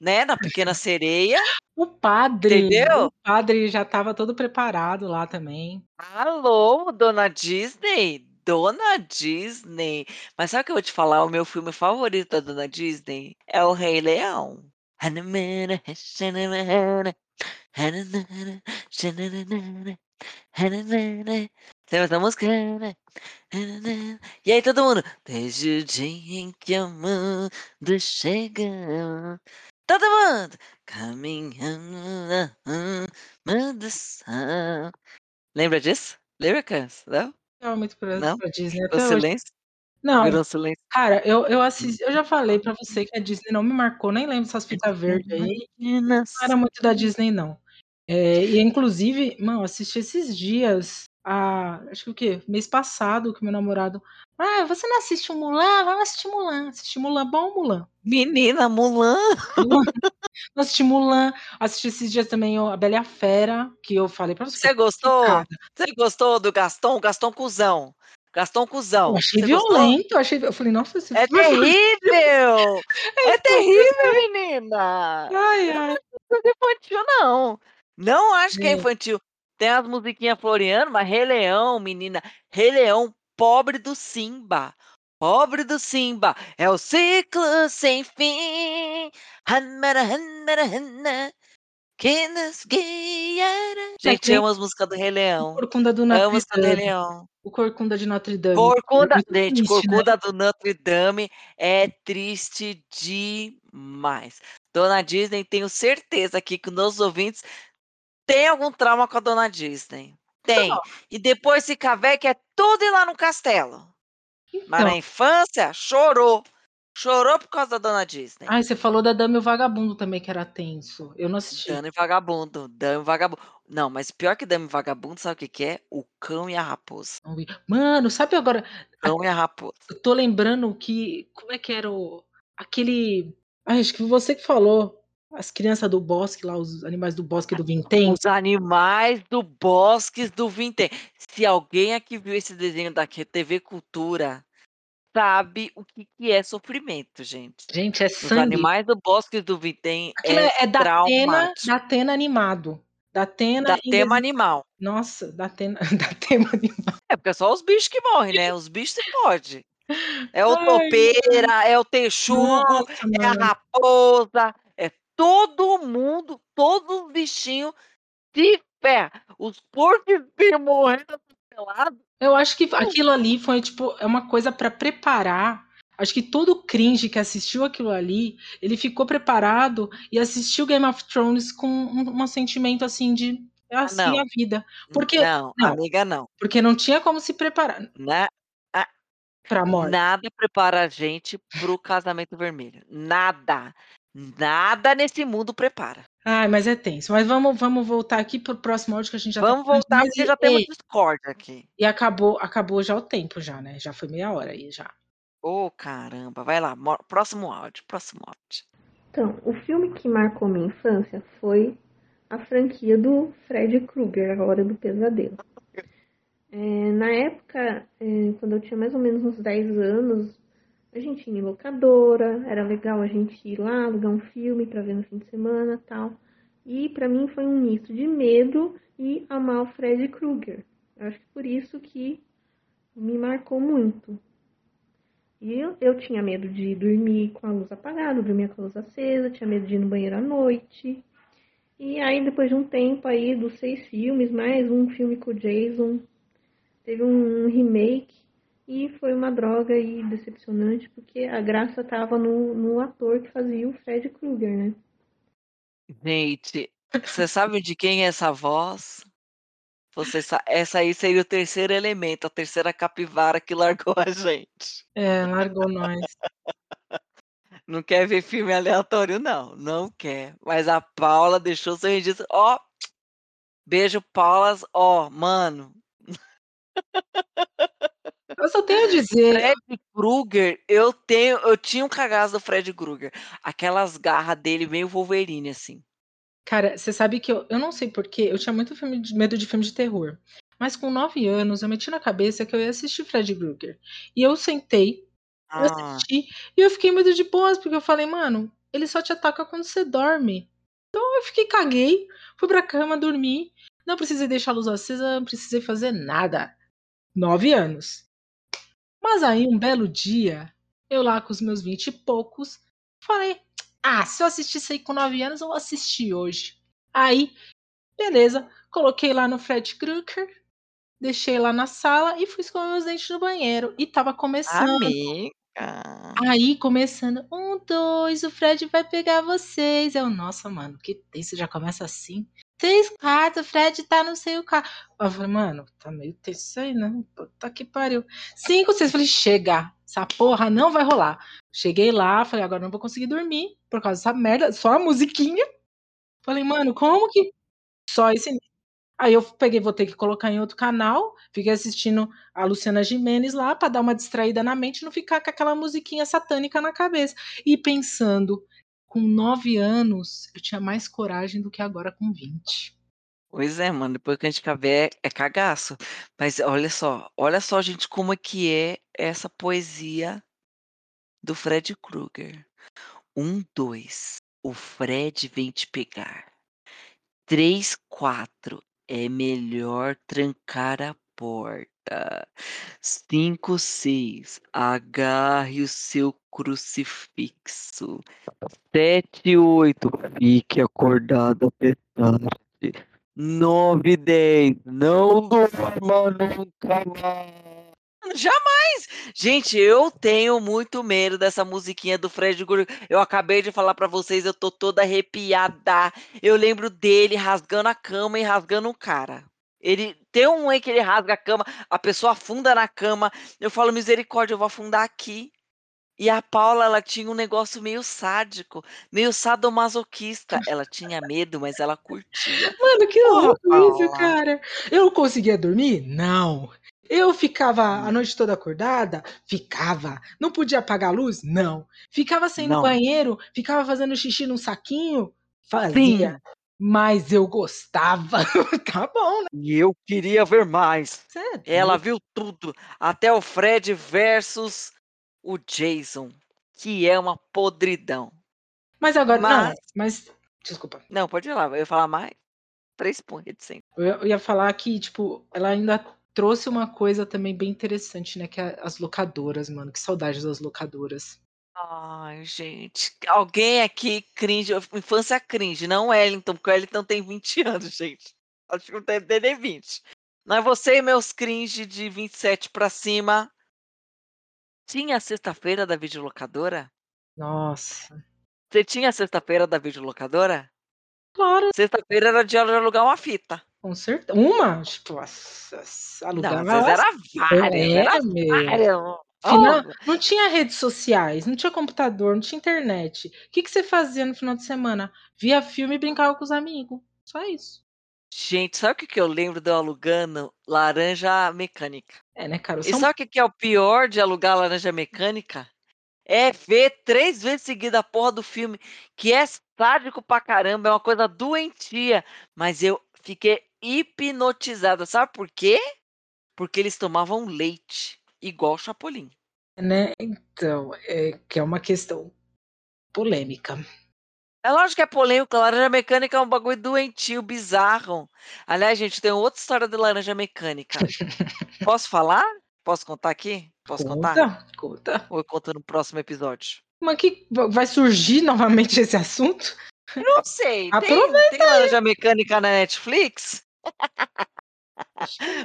né? Na Pequena <laughs> Sereia. O padre, Entendeu? o padre já tava todo preparado lá também. Alô, Dona Disney? Dona Disney. Mas sabe o que eu vou te falar? O meu filme favorito da Dona Disney é O Rei Leão. Sabe essa música? E aí todo mundo. Desde o dia em que o mundo chegou. Todo mundo caminhando na sol. Lembra disso? Lembra, Cans? Não? Tava muito pra, Não? pra Disney O até hoje. silêncio? Não, Virou silêncio. cara, eu, eu assisti, eu já falei pra você que a Disney não me marcou, nem lembro dessas fitas verdes aí. Não era muito da Disney, não. É, e inclusive, mano, assisti esses dias, a, acho que o quê? Mês passado, que meu namorado. Ah, você não assiste o Mulan? Vamos assistir Mulan. Assistir Mulan, bom Mulan. Menina, Mulan. Mulan. <laughs> Assisti Mulan, assisti esses dias também a Bela e a Fera, que eu falei pra você. Você gostou? Você gostou do Gaston? Gaston cuzão. Gaston cuzão. eu achei Você violento, eu achei, eu falei, nossa, esse É filme terrível! <laughs> É terrível, menina! Ai, ai. Não é infantil, não. Não acho que é É. infantil. Tem as musiquinhas floreando, mas Rei Leão, menina. Rei Leão, pobre do Simba. Pobre do Simba. É o ciclo sem fim. Hanmara, hanmara, hanna, que nos guiará. Gente, amo as músicas do Rei Leão. Corcunda do Amo Notre músicas do Rei Dame. Leão. O Corcunda de Notre Dame. Corcunda, É gente, triste, né? Corcunda do Notre Dame é triste demais. Dona Disney, tenho certeza aqui que os nossos ouvintes têm algum trauma com a Dona Disney. Tem. E depois fica velho que é tudo ir lá no castelo. Mas Então, na infância, chorou. Chorou por causa da Dona Disney. ai, você falou da Dama e o Vagabundo também, que era tenso. Eu não assisti. Dama e Vagabundo. Dama e Vagabundo. Não, mas pior que Dama e Vagabundo, sabe o que, que é? O cão e a raposa. Mano, sabe agora? Cão e a raposa. Eu tô lembrando que. Como é que era o. Aquele. Ai, acho que você que falou. As crianças do bosque lá, os animais do bosque do Vintém. Os animais do Bosques do Vintém. Se alguém aqui viu esse desenho da TV Cultura, sabe o que, que é sofrimento, gente. Gente, é Os sangue. animais do Bosques do Vintém Aquilo é, é, da Atena, da Atena animado. Da Atena Da em tema animal. Nossa, da Atena, <laughs> da tema animado. É porque é só os bichos que morrem, né? Os bichos se pode. É o Ai, topeira, é o texugo, Nossa, é a raposa, todo mundo, todos os bichinhos se ferram. Os porcos morrendo atropelados. Eu acho que aquilo ali foi, tipo, é uma coisa pra preparar. Acho que todo cringe que assistiu aquilo ali, ele ficou preparado e assistiu Game of Thrones com um, um sentimento assim de é assim não. a vida. Porque Não, não. amiga, não. porque não tinha como se preparar Né? pra morte. Nada prepara a gente pro casamento vermelho. Nada. Nada nesse mundo prepara. Ai, mas é tenso. Mas vamos, vamos voltar aqui pro próximo áudio que a gente já Vamos tá falando voltar demais porque e- já temos Discord aqui. e acabou, acabou já o tempo já, né? Já foi meia hora aí já. Ô, caramba. Vai lá. mo- Próximo áudio. Próximo áudio. Então, o filme que marcou minha infância foi a franquia do Fred Krueger, A Hora do Pesadelo. É, na época, é, quando eu tinha mais ou menos uns 10 anos, a gente ia em locadora, era legal a gente ir lá, alugar um filme para ver no fim de semana tal. E para mim foi um misto de medo e amar o Fred Krueger. Acho que por isso que me marcou muito. E eu, eu tinha medo de dormir com a luz apagada, dormia com a luz acesa, tinha medo de ir no banheiro à noite. E aí, depois de um tempo aí, dos seis filmes, mais um filme com o Jason, teve um remake e foi uma droga aí decepcionante, porque a graça tava no, no ator que fazia o Fred Krueger, né? Gente, você sabe de quem é essa voz? Você sa essa aí seria o terceiro elemento, a terceira capivara que largou a gente. É, largou nós. <laughs> Não quer ver filme aleatório não, não quer. Mas a Paula deixou seu registro ó, beijo Paulas, ó, mano. <laughs> Eu só tenho a dizer Fred Krueger, eu tenho eu tinha um cagaço do Fred Krueger, aquelas garras dele meio Wolverine, assim. Cara, você sabe que eu eu não sei porquê, eu tinha muito filme de medo de filme de terror. Mas com 9 anos eu meti na cabeça que eu ia assistir Fred Krueger. E eu sentei, eu Ah. assisti, e eu fiquei muito de boas, porque eu falei: "Mano, ele só te ataca quando você dorme". Então eu fiquei caguei, fui pra cama dormir, não precisei deixar a luz acesa, não precisei fazer nada. 9 anos. Mas aí um belo dia, eu lá com os meus 20 e poucos, falei: "Ah, se eu assistisse aí com 9 anos, eu vou assistir hoje". Aí, beleza, coloquei lá no Fred Krueger, deixei lá na sala e fui escovar meus dentes no banheiro. E estava começando. Amiga. Aí começando: "1, 2, o Fred vai pegar vocês". Eu: "Nossa, mano, que tenso, já começa assim. 3, 4, o Fred tá no seu carro". Eu falei: "Mano, tá meio tenso isso aí, né, puta que pariu". 5, 6, falei: "Chega, essa porra não vai rolar". Cheguei lá, falei: "Agora não vou conseguir dormir por causa dessa merda, só a musiquinha". Falei: "Mano, como que <sniffs> só esse" aí eu peguei, vou ter que colocar em outro canal, fiquei assistindo a Luciana Gimenez lá pra dar uma distraída na mente não ficar com aquela musiquinha satânica na cabeça. E pensando, com 9 anos, eu tinha mais coragem do que agora com 20. Pois é, mano, depois que a gente caber é cagaço. Mas olha só, olha só gente como é que é essa poesia do Fred Krueger. 1, 2, o Fred vem te pegar. 3, 4, é melhor trancar a porta. 5, 6, agarre o seu crucifixo. 7, 8, fique acordado até tarde. 9, 10, não durma nunca mais. Jamais! Gente, eu tenho muito medo dessa musiquinha do Fred Krueger. Eu acabei de falar pra vocês, eu tô toda arrepiada. Eu lembro dele rasgando a cama e rasgando o cara. Ele tem um aí que ele rasga a cama, a pessoa afunda na cama. Eu falo: "Misericórdia, eu vou afundar aqui". E a Paula, ela tinha um negócio meio sádico, meio sadomasoquista. <laughs> Ela tinha medo, mas ela curtia. Mano, que louco isso, cara. Eu conseguia dormir? Não. Eu ficava a Hum. noite toda acordada? Ficava. Não podia apagar a luz? Não. Ficava sem no banheiro? Ficava fazendo xixi num saquinho? Fazia. Sim. Mas eu gostava. <laughs> Tá bom, né. E eu queria ver mais. É Ela viu tudo, até o Fred versus o Jason, que é uma podridão. Mas agora não, Mas mas desculpa. Não, pode ir lá, eu ia falar mais 3 pontos ia eu ia falar que, tipo, ela ainda trouxe uma coisa também bem interessante, né, que é as locadoras, mano, que saudades das locadoras. Ai, gente, alguém aqui cringe, infância cringe, não o Wellington, porque o Wellington tem 20 anos, gente. Acho que não ter nem 20. Mas você e meus cringe de 27 pra cima. Tinha a sexta-feira da videolocadora? Nossa. Você tinha a sexta-feira da videolocadora? Claro. Sexta-feira era dia de alugar uma fita. Com certe uma? Tipo, ass Não, elas era várias, era é, meu. várias. Final Olha. não tinha redes sociais, não tinha computador, não tinha internet. Que que você fazia no final de semana? Via filme e brincava com os amigo, só isso. Gente, sabe o que que eu lembro de eu alugando? Laranja Mecânica. É, né, cara, E são sabe o que que é o pior de alugar Laranja Mecânica? É ver 3 vezes seguida a porra do filme, que é sádico pra caramba, é uma coisa doentia, mas eu fiquei hipnotizada, sabe por quê? Porque eles tomavam leite, igual Chapolin. Né, então, é que é uma questão polêmica. É lógico que é polêmico, Laranja Mecânica é um bagulho doentio, bizarro. Aliás, gente, tem outra história de Laranja Mecânica. <laughs> Posso falar? Posso contar aqui? Posso contar? Conta, conta. Ou eu conto no próximo episódio? Mas que vai surgir novamente esse assunto? Não sei. <laughs> Tem, Aproveita tem laranja mecânica na Netflix? <laughs>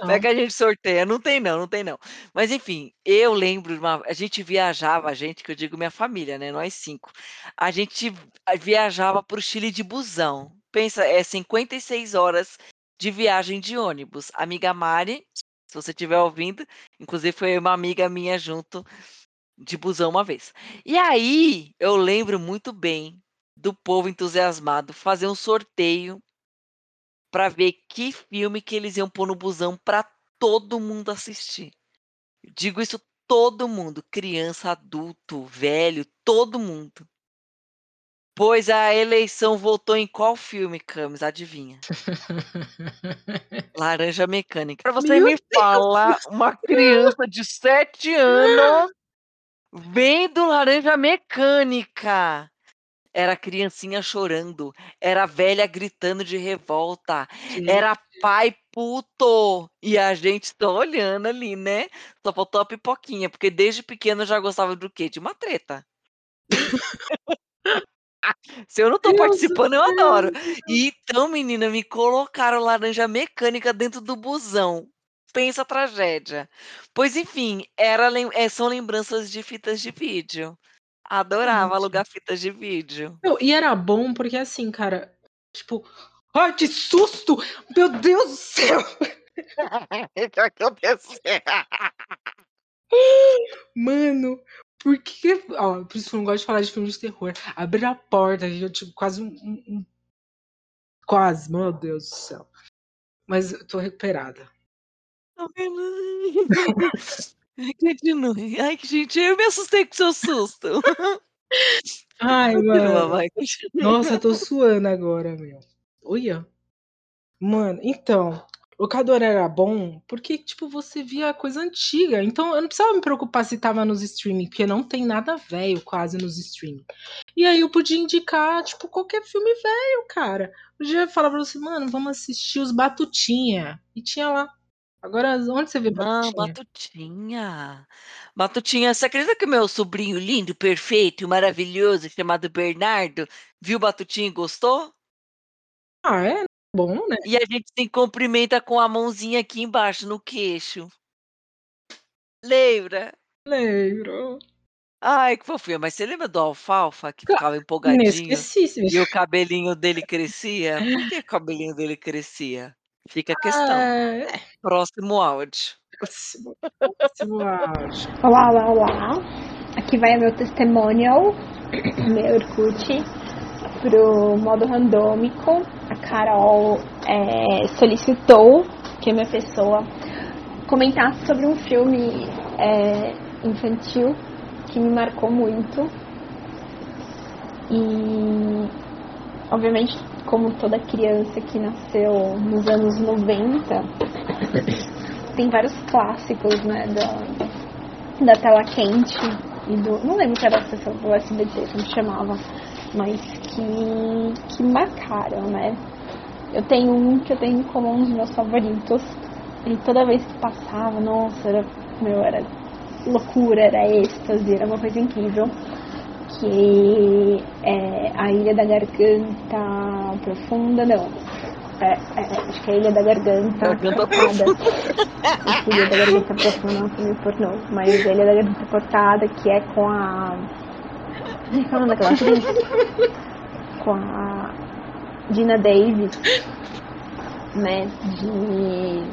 Vai que a gente sorteia. Não tem não, não tem não. Mas enfim, eu lembro, uma, a gente viajava, a gente, que eu digo minha família, né? Nós cinco. A gente viajava para o Chile de busão. Pensa, é 56 horas de viagem de ônibus. Amiga Mari, se você estiver ouvindo, inclusive foi uma amiga minha junto de busão uma vez. E aí, eu lembro muito bem do povo entusiasmado fazer um sorteio para ver que filme que eles iam pôr no busão para todo mundo assistir. Eu digo isso todo mundo, criança, adulto, velho, todo mundo. Pois a eleição votou em qual filme, Camis? Adivinha? <laughs> Laranja Mecânica. Para você Meu me falar, uma criança de 7 anos <laughs> vendo Laranja Mecânica. Era criancinha chorando, era velha gritando de revolta, Gente, era pai puto. E a gente só olhando ali, né? Só faltou a pipoquinha, porque desde pequeno eu já gostava do quê? De uma treta. Se eu não tô Deus do participando, eu céu. adoro. E então, menina, me colocaram laranja mecânica dentro do busão. Pensa a tragédia. Pois enfim, era, eh, são lembranças de fitas de vídeo. Adorava Gente. alugar fitas de vídeo. Meu, e era bom porque assim, cara, tipo, ai, que susto! Meu Deus do céu! <laughs> O que aconteceu? Mano, por que. Ó, por isso que eu não gosto de falar de filme de terror. Abrir a porta, eu tipo, quase um, um- um- Quase, meu Deus do céu. Mas eu tô recuperada. <laughs> <laughs> Ai, Continue. Ai, que gente, eu me assustei com o seu susto. Ai, <laughs> Continua, mano. vai. continua. Nossa, eu tô suando agora, meu. Olha. Mano, então, locador era bom porque, tipo, você via coisa antiga. Então, eu não precisava me preocupar se tava nos streaming, porque não tem nada velho quase nos streaming. E aí eu podia indicar, tipo, qualquer filme velho, cara. Podia falar pra você, mano, vamos assistir os Batutinha. E tinha lá. Agora, onde você vê Não, Batutinha? Batutinha. Você acredita que o meu sobrinho lindo, perfeito, e maravilhoso, chamado Bernardo, viu Batutinha e gostou? Ah, é bom, né? E a gente se cumprimenta com a mãozinha aqui embaixo, no queixo. Lembra? Lembro. Ai, que fofinha. Mas você lembra do Alfalfa, que ficava empolgadinho e o cabelinho dele crescia? Por que o cabelinho dele crescia? Fica a questão. Ah, é. Próximo áudio. Próximo, próximo áudio. Olá, olá, olá. Aqui vai o meu testimonial, <clears throat> meu Orkut, pro modo randômico. A Carol é, solicitou que minha pessoa comentasse sobre um filme é, infantil que me marcou muito. E, obviamente, como toda criança que nasceu nos anos 90, tem vários clássicos, né, da, da tela quente e do. Não lembro que era a sessão do SBT como chamava, mas que, que marcaram, né? Eu tenho um que eu tenho como um dos meus favoritos. E toda vez que passava, nossa, era, meu, era loucura, era êxtase, era uma coisa incrível. Que é a Ilha da Garganta Profunda, não. É, é, acho que é a Ilha da Garganta Garganta. Esse Ilha da Garganta Profunda não é filme pornô, mas a Ilha da Garganta Cortada, que é com a. Ai, Qual é o nome daquela atriz? Com a Dina Davis, né? De.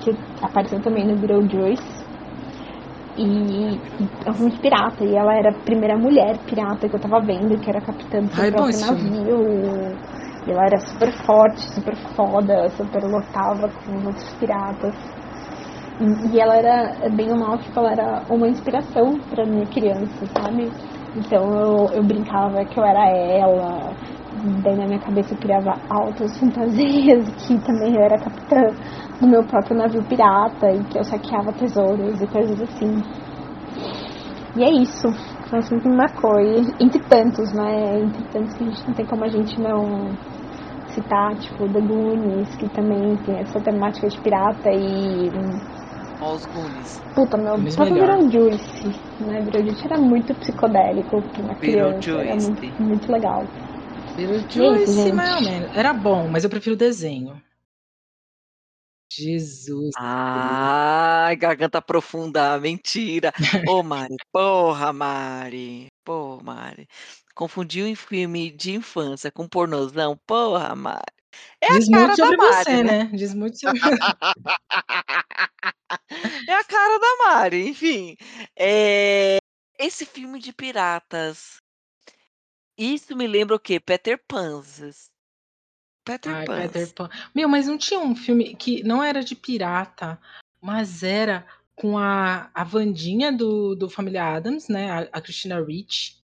que apareceu também no Beetlejuice. E é de pirata. E ela era a primeira mulher pirata que eu tava vendo, que era capitã do seu Ai, próprio filme. navio. E ela era super forte, super foda, super lotava com os outros piratas. E, e ela era, bem ou mal, tipo, ela era uma inspiração pra minha criança, sabe? Então eu, eu brincava que eu era ela, daí na minha cabeça eu criava altas fantasias, que também eu era capitã do meu próprio navio pirata e que eu saqueava tesouros e coisas assim. E é isso. Foi filme que me marcou. E entre tantos, né? Entre tantos que a gente não tem como a gente não citar, tipo, The Goonies, que também tem essa temática de pirata e. Os Goonies. Puta, meu Goonies próprio melhor. Beetlejuice, né? Beetlejuice era muito psicodélico uma criança, era muito, muito legal. Beetlejuice, gente. mais ou menos. Era bom, mas eu prefiro o desenho. Jesus. Ai, garganta profunda, mentira. Ô, Mari, <laughs> porra, Mari. Pô, Mari. Confundiu em filme de infância com pornozão? Porra, Mari. É a Diz cara muito da sobre Mari, você, né? né? Diz muito sobre <laughs> É a cara da Mari, enfim. É, Esse filme de piratas. Isso me lembra o quê? Peter Panzas. Peter Ai, Pan. Peter Pan. Meu, mas não tinha um filme que não era de pirata, mas era com a, a Vandinha do, do Família Adams, né? A, a Christina Ricci.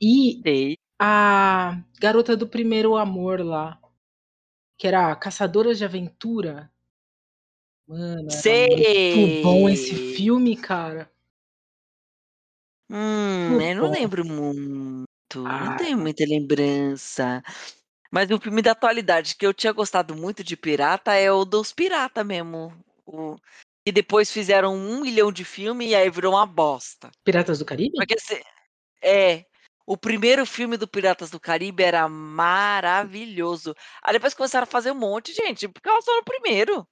E Sei. a garota do primeiro amor lá. Que era Caçadora de Aventura. Mano, muito bom esse filme, cara. Hum, eu não lembro muito. Não Ah, tenho muita lembrança. Mas um filme da atualidade que eu tinha gostado muito de pirata é o dos pirata mesmo. O... E depois fizeram um milhão de filme e aí virou uma bosta. Piratas do Caribe? Porque se- é. O primeiro filme do Piratas do Caribe era maravilhoso. Aí depois começaram a fazer um monte, gente. Porque ela só no primeiro.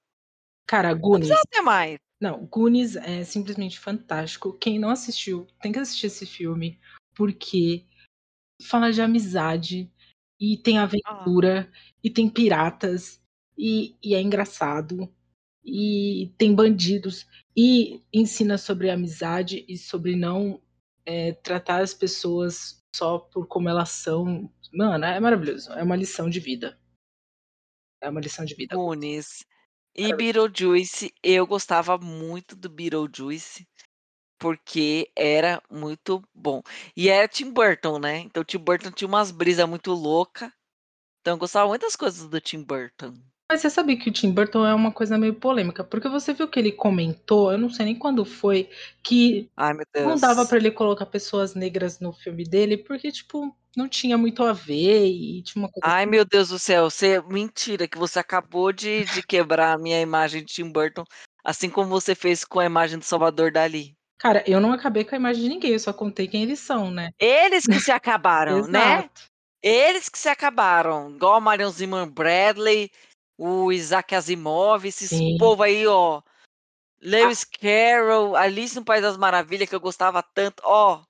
Cara, Não Goonies. precisava ter mais. Não, Goonies é simplesmente fantástico. Quem não assistiu, tem que assistir esse filme, porque fala de amizade, e tem Ah. aventura, e tem piratas, e, e é engraçado, e tem bandidos, e ensina sobre amizade e sobre não é, tratar as pessoas só por como elas são. Mano, é maravilhoso. É uma lição de vida. É uma lição de vida. Goonies. E. Beetlejuice, eu gostava muito do Beetlejuice, porque era muito bom. E era Tim Burton, né? Então Tim Burton tinha umas brisas muito loucas. Então eu gostava muito das coisas do Tim Burton. Mas você sabia que o Tim Burton é uma coisa meio polêmica, porque você viu que ele comentou, eu não sei nem quando foi, que Ai, meu não dava pra ele colocar pessoas negras no filme dele, porque, tipo, não tinha muito a ver e tinha uma coisa. Ai, meu Deus do céu. Você... Mentira, que você acabou de, de quebrar a minha imagem de Tim Burton, assim como você fez com a imagem do Salvador Dali. Cara, eu não acabei com a imagem de ninguém, eu só contei quem eles são, né? Eles que se <laughs> acabaram, né? Eles que se acabaram. Igual o Marion Zimmer Bradley, o Isaac Asimov, esses Sim. povo aí, ó. Lewis Carroll, Alice no País das Maravilhas, que eu gostava tanto. Ó,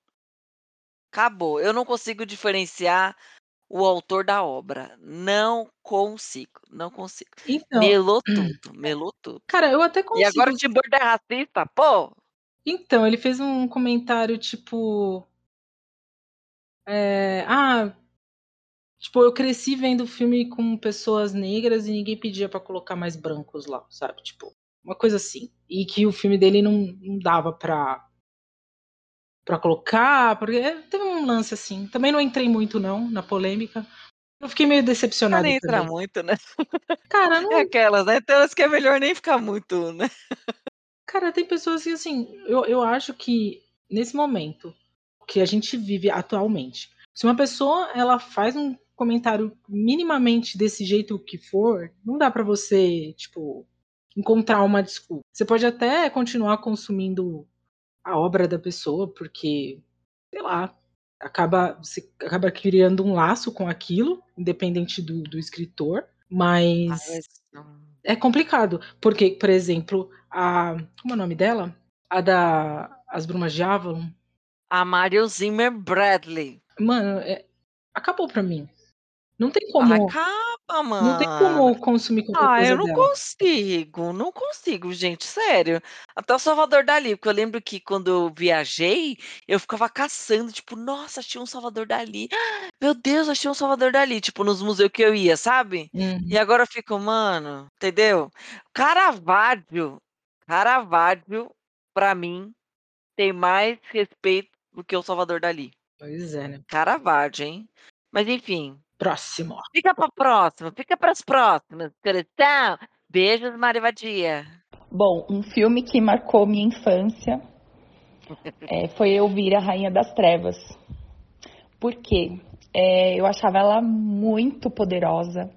acabou. Eu não consigo diferenciar o autor da obra. Não consigo, não consigo. Então, Melou tudo, melou tudo. cara, eu até E consigo. agora o Tim Burton é racista, pô. Então, ele fez um comentário tipo. é, ah, tipo, eu cresci vendo filme com pessoas negras e ninguém pedia pra colocar mais brancos lá, sabe? Tipo, uma coisa assim. E que o filme dele não, não dava pra, pra colocar, porque teve um lance assim. Também não entrei muito, não, na polêmica. Eu fiquei meio Não decepcionado nem entra também. muito, né? Cara, <laughs> não, É aquelas, né? Tem umas que é melhor nem ficar muito, né? Cara, tem pessoas que, assim, eu, eu acho que nesse momento que a gente vive atualmente, se uma pessoa ela faz um comentário minimamente desse jeito que for, não dá pra você, tipo, encontrar uma desculpa. Você pode até continuar consumindo a obra da pessoa, porque, sei lá, acaba, você acaba criando um laço com aquilo, independente do, do escritor, mas mas não. É complicado, porque, por exemplo, a. Como é o nome dela? A da. As Brumas de Avalon. A Marion Zimmer Bradley. Mano, é- acabou pra mim. Não tem como. Acaba, Não tem mano. como consumir qualquer Ah, coisa eu não dela. consigo, não consigo, gente, sério. Até o Salvador Dali, porque eu lembro que quando eu viajei, eu ficava caçando, tipo, nossa, achei um Salvador Dali. <gasps> Meu Deus, achei um Salvador Dali, tipo, nos museus que eu ia, sabe? Uhum. E agora eu fico, mano, entendeu? Caravaggio, Caravaggio, pra mim, tem mais respeito do que o Salvador Dali. Pois é, né? Caravaggio, hein? Mas enfim, Próximo. fica pra próxima, fica pras próximas, coração. Beijos, Maria Vadia. Bom, um filme que marcou minha infância é, <laughs> foi Elvira, Rainha das Trevas. Por quê? É, eu achava ela muito poderosa.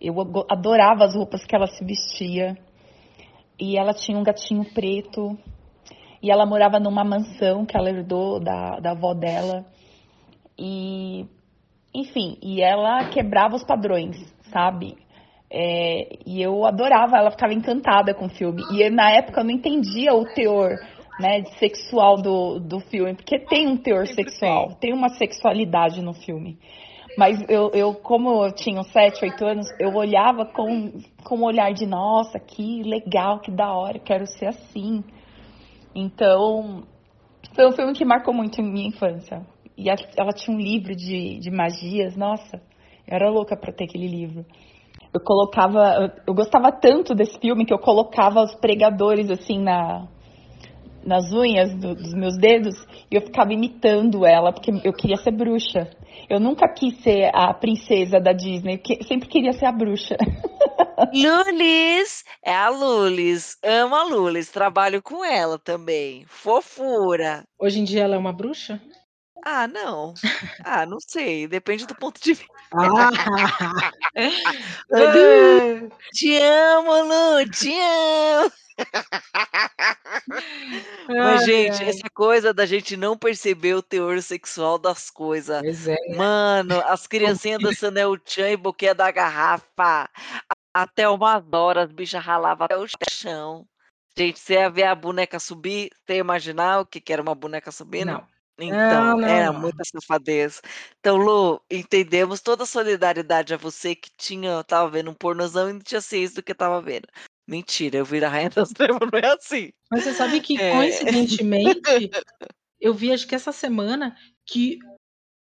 Eu adorava as roupas que ela se vestia. e ela tinha um gatinho preto. E ela morava numa mansão que ela herdou da, da avó dela. E, enfim, e ela quebrava os padrões, sabe? É, e eu adorava, ela ficava encantada com o filme. E na época eu não entendia o teor né, sexual do, do filme, porque tem um teor sexual, tem uma sexualidade no filme. Mas eu, eu como eu tinha uns 7, 8 anos, eu olhava com, com um olhar de, nossa, que legal, que da hora, quero ser assim. Então, foi um filme que marcou muito minha infância. E ela tinha um livro de, de magias, nossa, eu era louca para ter aquele livro. Eu colocava, eu gostava tanto desse filme que eu colocava os pregadores assim na, nas unhas do, dos meus dedos e eu ficava imitando ela, porque eu queria ser bruxa. Eu nunca quis ser a princesa da Disney, eu sempre queria ser a bruxa. <laughs> Lulis, é a Lulis, amo a Lulis, trabalho com ela também, fofura. Hoje em dia ela é uma bruxa? Ah, não. Ah, não sei, depende do ponto de vista. Ah! <laughs> te amo, Lu, te amo. Mas, Ai, gente, ai. essa coisa da gente não perceber o teor sexual das coisas. É. Mano, as <laughs> criancinhas dançando El Chan e boquinha da garrafa. Até umas horas, as bichas ralavam até o chão. Gente, você ia ver a boneca subir, você ia imaginar o que, que era uma boneca subindo? Não. Então, Não, não, era não. muita safadeza. Então, Lu, entendemos toda a solidariedade a você que tinha, tava vendo um pornozão e não tinha ciência do que tava vendo. Mentira, eu viro a rainha <laughs> das trevas, não é assim. Mas você sabe que, É. coincidentemente, <laughs> eu vi acho que essa semana que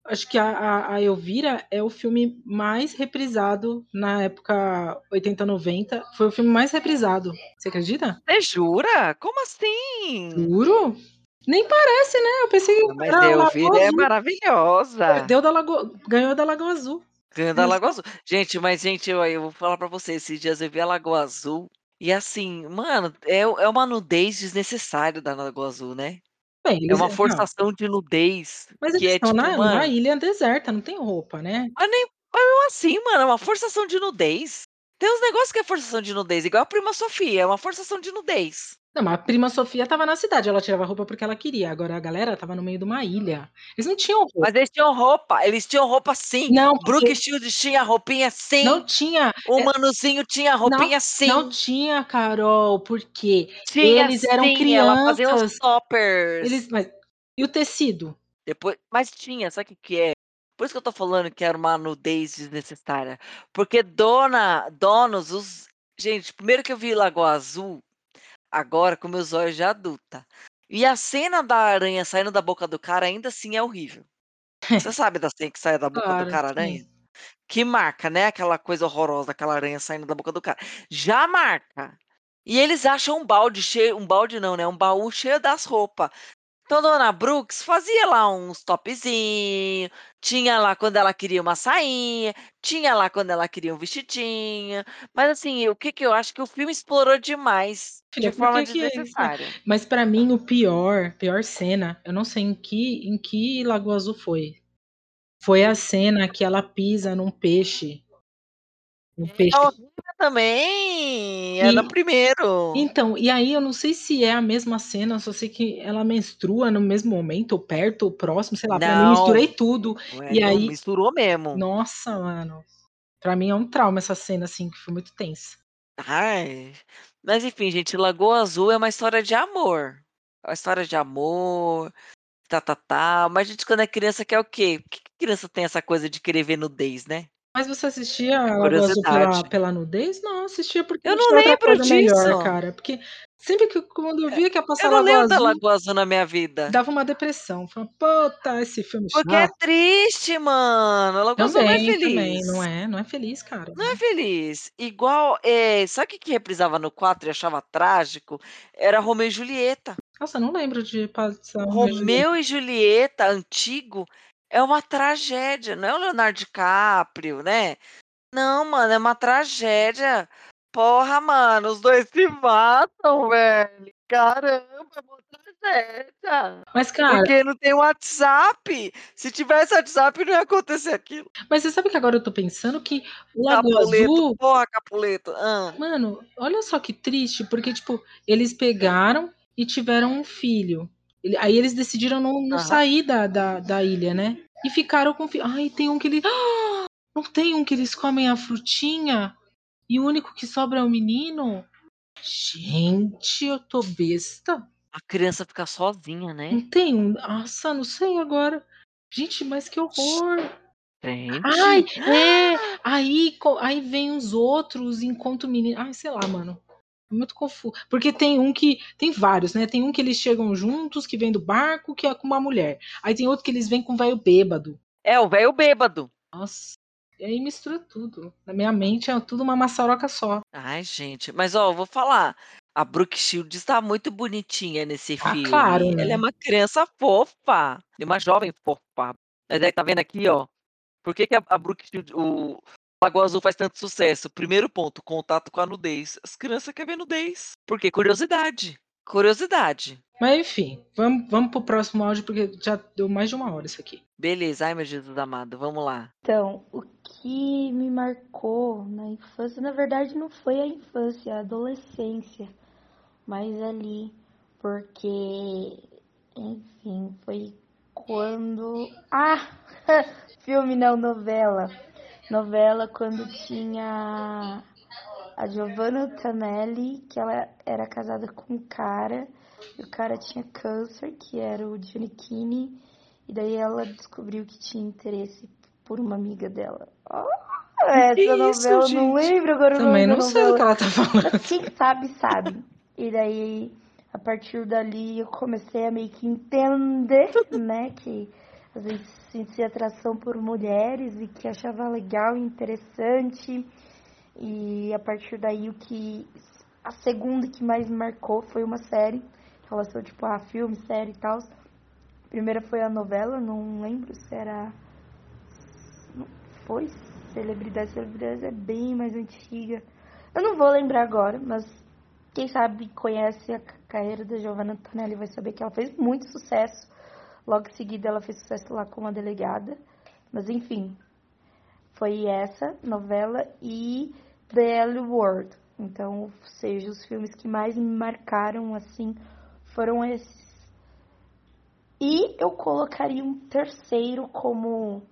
acho que a, a, a Elvira é o filme mais reprisado na época 80, 90. Foi o filme mais reprisado. Você acredita? Você jura? Como assim? Juro? Nem parece, né? Eu pensei que Mas era a Elvira Lagoa é Azul. maravilhosa. Deu da Lagoa, ganhou da Lagoa Azul. Ganhou da. Lagoa Azul. Gente, mas, gente, eu, eu vou falar pra vocês, esses dias eu vi a Lagoa Azul. E assim, mano, é, é uma nudez desnecessária da Lagoa Azul, né? Bem, É uma não, forçação de nudez. mas Que eles é estão tipo, na, numa mano. ilha deserta, não tem roupa, né? Mas nem. Mas mesmo assim, mano, é uma forçação de nudez. Tem uns negócios que é forçação de nudez, igual a prima Sofia, é uma forçação de nudez. Não, mas a prima Sofia tava na cidade, ela tirava roupa porque ela queria. Agora a galera tava no meio de uma ilha. Eles não tinham roupa. Mas eles tinham roupa, eles tinham roupa sim. Não, Brooke porque Shields tinha roupinha sim. não tinha. O é, Manuzinho tinha Não, roupinha sim. não tinha, Carol, porque Tinha eles eram sim, ela fazia uns crianças. toppers. Eles, mas, e o tecido? Depois, mas tinha, sabe o que que é? Por isso que eu tô falando que era uma nudez desnecessária. Porque dona, donos, os. Gente, primeiro que eu vi Lagoa Azul, agora com meus olhos de adulta. E a cena da aranha saindo da boca do cara ainda assim é horrível. Você sabe da cena que sai da boca do Claro, cara aranha? sim. Que marca, né? Aquela coisa horrorosa, aquela aranha saindo da boca do cara. Já marca. E eles acham um balde cheio, um balde não, né? Um baú cheio das roupas. Então, Dona Brooks fazia lá uns topzinho, tinha lá quando ela queria uma sainha, tinha lá quando ela queria um vestidinho. Mas assim, o que que eu acho que o filme explorou demais, Filha, de forma que que é isso? desnecessária. Mas pra mim o pior, pior cena, eu não sei em que, em que Lagoa Azul foi. Foi a cena que ela pisa num peixe. Um peixe. É horrível também, é no E primeiro. então, e aí eu não sei se é a mesma cena, eu só sei que ela menstrua no mesmo momento, ou perto, ou próximo, sei lá, pra mim misturei Não, tudo. é, E não, aí, misturou mesmo. nossa, mano. Pra mim é um trauma essa cena, assim, que foi muito tensa. Ai, mas enfim, gente, Lagoa Azul é uma história de amor. É uma história de amor, tá, tá, tá. Mas a gente, quando é criança, quer o quê? Que criança tem essa coisa de querer ver nudez, né? Mas você assistia a Lagoa Azul pela, pela nudez? Não, assistia porque Eu não lembro coisa melhor, disso. cara. Porque sempre que quando eu via que ia passar Eu não Lagoa da Lagoa Azul na minha vida. dava uma depressão. Falava, puta, esse filme Porque é chato. triste, mano. A Lagoa Azul não é Também, também. feliz. Não é, não é feliz, cara. Não é feliz. Igual, é, sabe o que que reprisava no 4 e achava trágico? Era Romeu e Julieta. Nossa, eu não lembro de passar. Romeu e Julieta, antigo, é uma tragédia. Não é o Leonardo DiCaprio, né? Não, mano, é uma tragédia. Porra, mano, os dois se matam, velho. Caramba, é uma tragédia. Mas, cara, Porque não tem WhatsApp. Se tivesse WhatsApp, não ia acontecer aquilo. mas você sabe que agora eu tô pensando que o Lago Capuleto, Azul, porra, Capuleto. Ah, mano, olha só que triste, porque, tipo, eles pegaram e tiveram um filho. Ele- Aí eles decidiram não, não sair da, da, da ilha, né? E ficaram com. Ai, tem um que eles. <gasps> Ah, não tem um que eles comem a frutinha e o único que sobra é o menino? Gente, eu tô besta. a criança fica sozinha, né? Não tem um. Nossa, não sei agora. Gente, mas que horror. Gente. Ai, é. <gasps> Aí, aí vem os outros, enquanto o menino. Ai, sei lá, mano. É Muito confuso. Porque tem um que. Tem vários, né? Tem um que eles chegam juntos, que vem do barco, que é com uma mulher. Aí tem outro que eles vêm com um velho bêbado. É, o velho bêbado. Nossa. E aí mistura tudo. Na minha mente é tudo uma maçaroca só. Ai, gente. Mas, ó, eu vou falar. A Brooke Shields tá muito bonitinha nesse Ah, filme. claro, Ela né? é uma criança fofa. É uma jovem fofa. Mas aí, tá vendo aqui, ó? Por que, que a, a Brooke Shields, o Lagoa Azul faz tanto sucesso? Primeiro ponto, contato com a nudez. As crianças querem ver nudez. Por quê? Curiosidade. Curiosidade. Mas enfim, vamos, vamos pro próximo áudio, porque já deu mais de uma hora isso aqui. Beleza. Ai, meu Jesus amado. Vamos lá. Então, o que me marcou na infância, na verdade, não foi a infância, a adolescência, mas ali, porque, enfim, foi quando. Ah! <laughs> Filme não, novela. Novela quando tinha a Giovanna Tanelli, que ela era casada com um cara, e o cara tinha câncer, que era o Johnny Kinney, e daí ela descobriu que tinha interesse por uma amiga dela. Oh, essa novela, eu não lembro agora o Também nome não da sei do novela. que ela tá falando. Mas <laughs> quem sabe, sabe. E daí, a partir dali, eu comecei a meio que entender, né, que às vezes sentia atração por mulheres e que achava legal e interessante. E a partir daí, o que. A segunda que mais marcou foi uma série, relação, tipo, a filme, série e tal. A primeira foi a novela, não lembro se era. Foi Celebridade. Celebridade é bem mais antiga. Eu não vou lembrar agora, mas quem sabe conhece a carreira da Giovanna Antonelli vai saber que ela fez muito sucesso. Logo em seguida ela fez sucesso lá como uma delegada. Mas enfim, foi essa novela e The L World. Então, ou seja, os filmes que mais me marcaram assim foram esses. E eu colocaria um terceiro como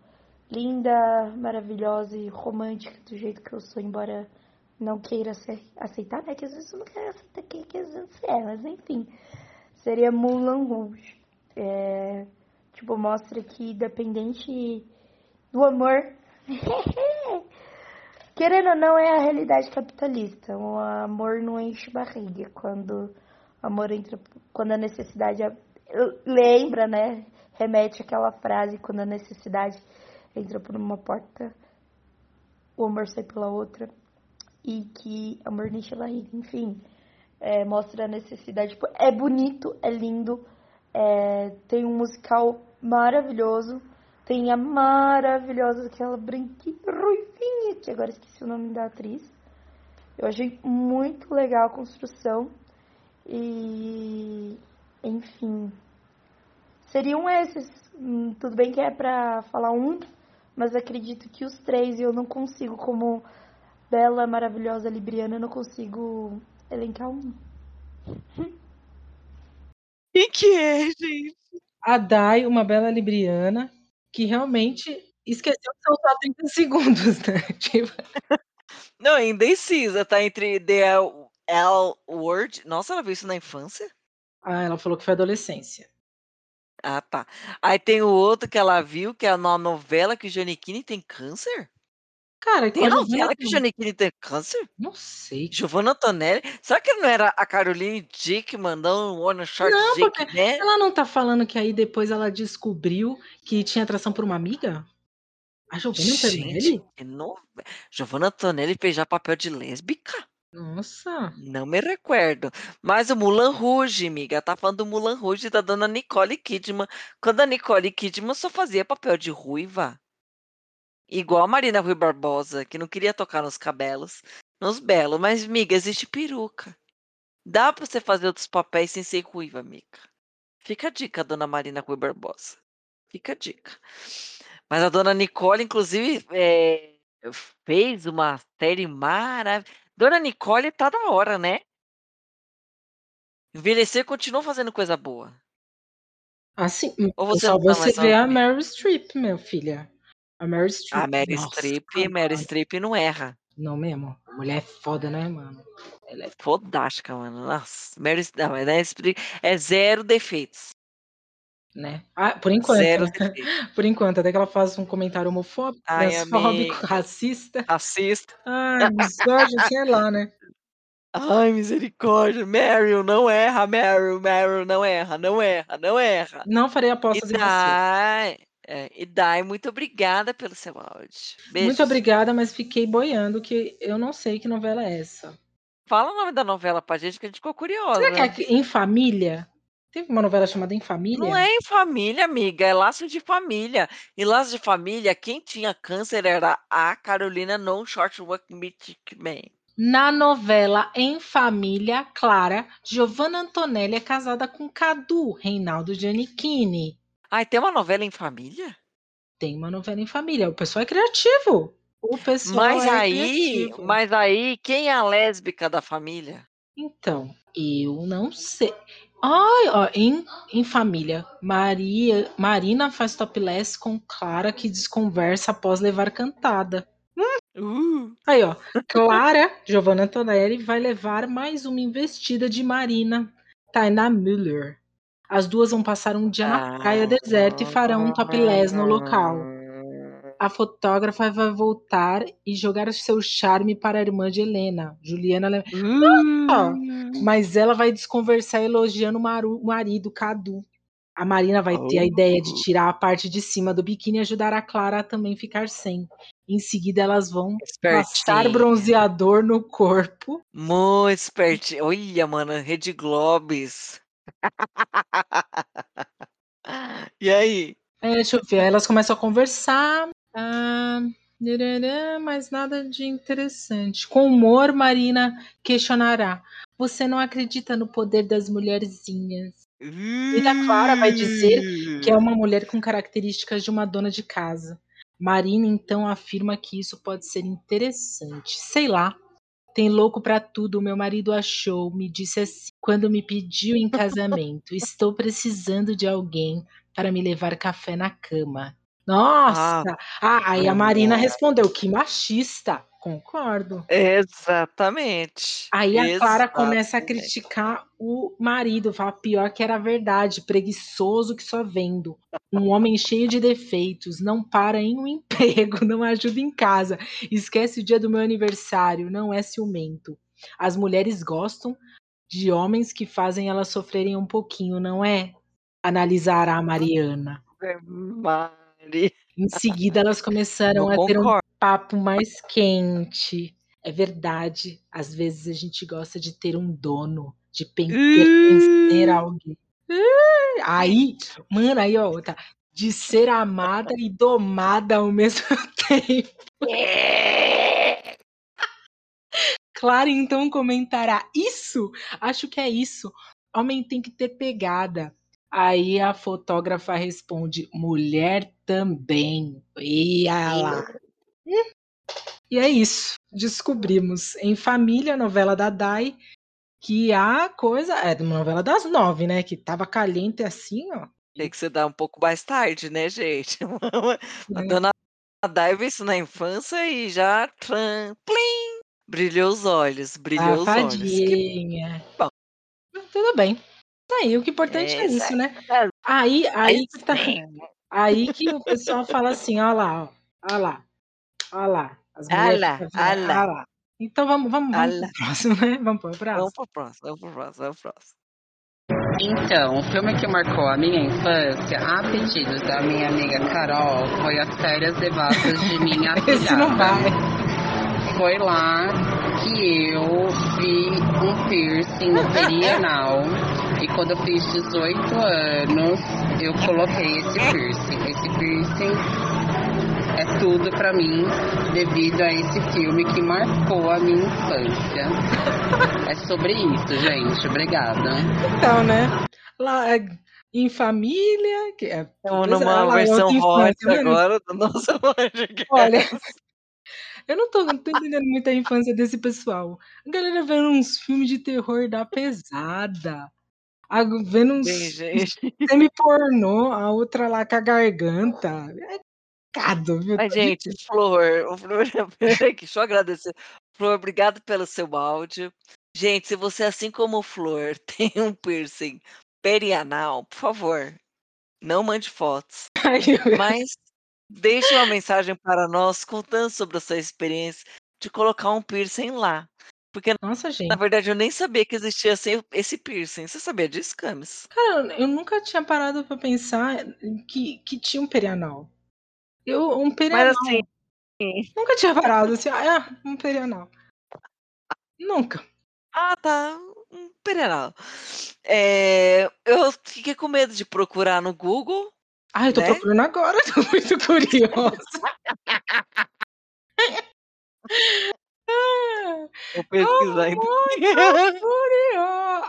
linda, maravilhosa e romântica do jeito que eu sou, embora não queira se aceitar, né? Que às vezes eu não quero aceitar quem que às vezes é, mas enfim. Seria Mulan Rouge. É, tipo, mostra que independente do amor, <laughs> querendo ou não, é a realidade capitalista. O amor não enche barriga. Quando amor entra, quando a necessidade é- lembra, né? Remete àquela frase, quando a necessidade entra por uma porta, o amor sai pela outra e que amor não enche barriga. Enfim, é, mostra a necessidade. Tipo, é bonito, é lindo, é, tem um musical maravilhoso, tem a maravilhosa aquela branquinha, ruivinha, que agora esqueci o nome da atriz. Eu achei muito legal a construção e, enfim, seriam esses. Hum, Tudo bem que é pra falar um, mas acredito que os três eu não consigo, como bela, maravilhosa libriana, eu não consigo elencar um. <laughs> Quem que é, gente? A Dai, uma bela libriana, que realmente esqueceu que são só 30 segundos, né? <laughs> Tipo, Não, indecisa. Tá entre The L, Word. Nossa, ela viu isso na infância? ah, ela falou que foi adolescência. Ah, tá. Aí tem o outro que ela viu, que é uma novela que o Giannichini tem câncer? Cara, Tem a novela que o Antonelli- Giannichini tem câncer? Não sei. Giovanna Antonelli? Será que não era a Caroline Dick mandando um One Short Não, Dick, porque né? ela não tá falando que aí depois ela descobriu que tinha atração por uma amiga? A Giovanna Antonelli? que novela. Giovanna Antonelli fez já papel de lésbica? Nossa. Não me recordo. Mas o Mulan Rouge, amiga, tá falando do Mulan Rouge da dona Nicole Kidman. Quando a Nicole Kidman só fazia papel de ruiva. Igual a Marina Rui Barbosa, que não queria tocar nos cabelos, nos belos. Mas, amiga, existe peruca. Dá pra você fazer outros papéis sem ser ruiva, amiga. Fica a dica, dona Marina Rui Barbosa. Fica a dica. Mas a dona Nicole, inclusive, eh, fez uma série maravilhosa. Dona Nicole tá da hora, né? Envelhecer continua fazendo coisa boa. Assim, Ou é você só você ver a? Meryl Streep, meu filha. A Meryl A Streep, Meryl nossa, Streep, cara. Meryl Streep não erra. Não mesmo? A mulher é foda, né, mano? Ela é Fodástica, mano. Nossa, Meryl não, mas Meryl Streep é zero defeitos. né? Ah, por enquanto, Zero né? defeitos. <laughs> Por enquanto, até que ela faz um comentário homofóbico, Ai, transfóbico, amiga. <laughs> racista. Racista. Ai, misógino, sei lá, né? Ai, misericórdia. Meryl, não erra, Meryl, Meryl, não erra, não erra, não erra. Não farei E apostas em você. É, e Dai, muito obrigada pelo seu áudio. Muito Beijos. obrigada, mas fiquei boiando que eu não sei que novela é essa. Fala o nome da novela pra gente que a gente ficou curiosa. Será que é Em Família? Teve uma novela chamada Em Família? Não é em família, amiga, é laço de família. E laço de família, quem tinha câncer era a Carolina Non Short Work Man. Na novela Em Família, Clara, Giovanna Antonelli é casada com Cadu, Reinaldo Giannichini. Ai, tem uma novela em família? Tem uma novela em família. O pessoal é criativo. O pessoal Mas é aí, criativo. mas aí, quem é a lésbica da família? Então, eu não sei. Ai, ó, em, em família, Maria, Marina faz topless com Clara que desconversa após levar cantada. Uh, Aí, ó. Clara, Giovanna Antonelli, vai levar mais uma investida de Marina, Tainá Müller. As duas vão passar um dia na praia deserta e farão um topless no local. A fotógrafa vai voltar e jogar seu charme para a irmã de Helena, Juliana Le... Nossa! Mas ela vai desconversar elogiando o marido, Cadu. A Marina vai ter a ideia de tirar a parte de cima do biquíni e ajudar a Clara a também ficar sem. Em seguida, elas vão passar bronzeador no corpo. Muito espertinho. Olha, mano, Rede Globes. <laughs> E aí? É, deixa eu ver. Elas começam a conversar. Ah, mas nada de interessante. Com humor, Marina questionará. Você não acredita no poder das mulherzinhas? E da Clara vai dizer que é uma mulher com características de uma dona de casa. Marina então afirma que isso pode ser interessante. Sei lá. Tem louco pra tudo, meu marido achou, me disse assim, quando me pediu em casamento. <laughs> Estou precisando de alguém para me levar café na cama. Nossa! Ah, aí a Marina respondeu que machista. Concordo. Exatamente. Aí a Clara começa a Exatamente. criticar o marido, fala pior que era verdade, preguiçoso que só vendo. Um homem cheio de defeitos, não para em um <laughs> emprego, não ajuda em casa, esquece o dia do meu aniversário, não é ciumento. As mulheres gostam de homens que fazem elas sofrerem um pouquinho, não é? Analisará a Mariana. Mari. Em seguida, elas começaram a ter um. Papo mais quente. É verdade, às vezes a gente gosta de ter um dono, de pertencer a alguém. Aí, mano, aí, ó, tá. De ser amada e domada ao mesmo <laughs> tempo. Clara então comentará: Isso? Acho que é isso. Homem tem que ter pegada. Aí a fotógrafa responde: Mulher também. E lá. E é isso. Descobrimos em Família, novela da Dai, que a coisa. É uma novela das nove, né? Que tava caliente assim, ó. Tem que se dar um pouco mais tarde, né, gente? A <laughs> É. dona Dai viu isso na infância e já tran, plim, brilhou os olhos, brilhou os olhos. Que Safadinha. bom. Tudo bem. Tá aí, o que é importante é, É, isso, né? Aí, aí, Aí que tá, aí que o pessoal fala assim, ó lá, ó, ó lá, ó lá. As mulheres lá, ficam ah falando, lá. ah lá. Então vamos, vamos, vamos pro próximo, né? Vamos pro Vamos próximo. pro próximo, vamos pro próximo, vamos pro próximo. Então, o filme que marcou a minha infância, a pedido da minha amiga Carol, foi As Férias Devassas de Minha <laughs> Esse não vai. Foi lá que eu vi um piercing no perianal. E quando eu fiz 18 anos, eu coloquei esse piercing. Esse piercing é tudo pra mim devido a esse filme que marcou a minha infância. É sobre isso, gente. Obrigada. Então, né? Lá, é, em família, que é Estamos é, numa lá, versão outra hot infância, vendo? agora do nosso <laughs> podcast. Olha, eu não tô não tô entendendo muito a infância desse pessoal. A galera vendo uns filmes de terror da pesada, ago vendo uns Bem, uns gente. semi-pornô, a outra lá com a garganta. É pecado, viu, Mas, tá gente. Flor, o Flor <laughs> deixa eu agradecer. Flor, obrigado pelo seu áudio. Gente, se você, assim como o Flor, <laughs> tem um piercing perianal, por favor, não mande fotos. <laughs> Ai, Mas deixe uma mensagem para nós contando sobre a sua experiência de colocar um piercing lá. Porque, Nossa, na gente. verdade, eu nem sabia que existia esse esse piercing. Você sabia disso, Camis? Cara, eu nunca tinha parado pra pensar que que tinha um perianal. Eu um Mas, perianal. assim Nunca tinha parado assim, ah, é, um perianal. Nunca. Ah, tá, um perianal. Eh, eu fiquei com medo de procurar no Google, Ai, eu tô né. procurando agora, <laughs> tô muito curiosa. Ah, Vou pesquisar então.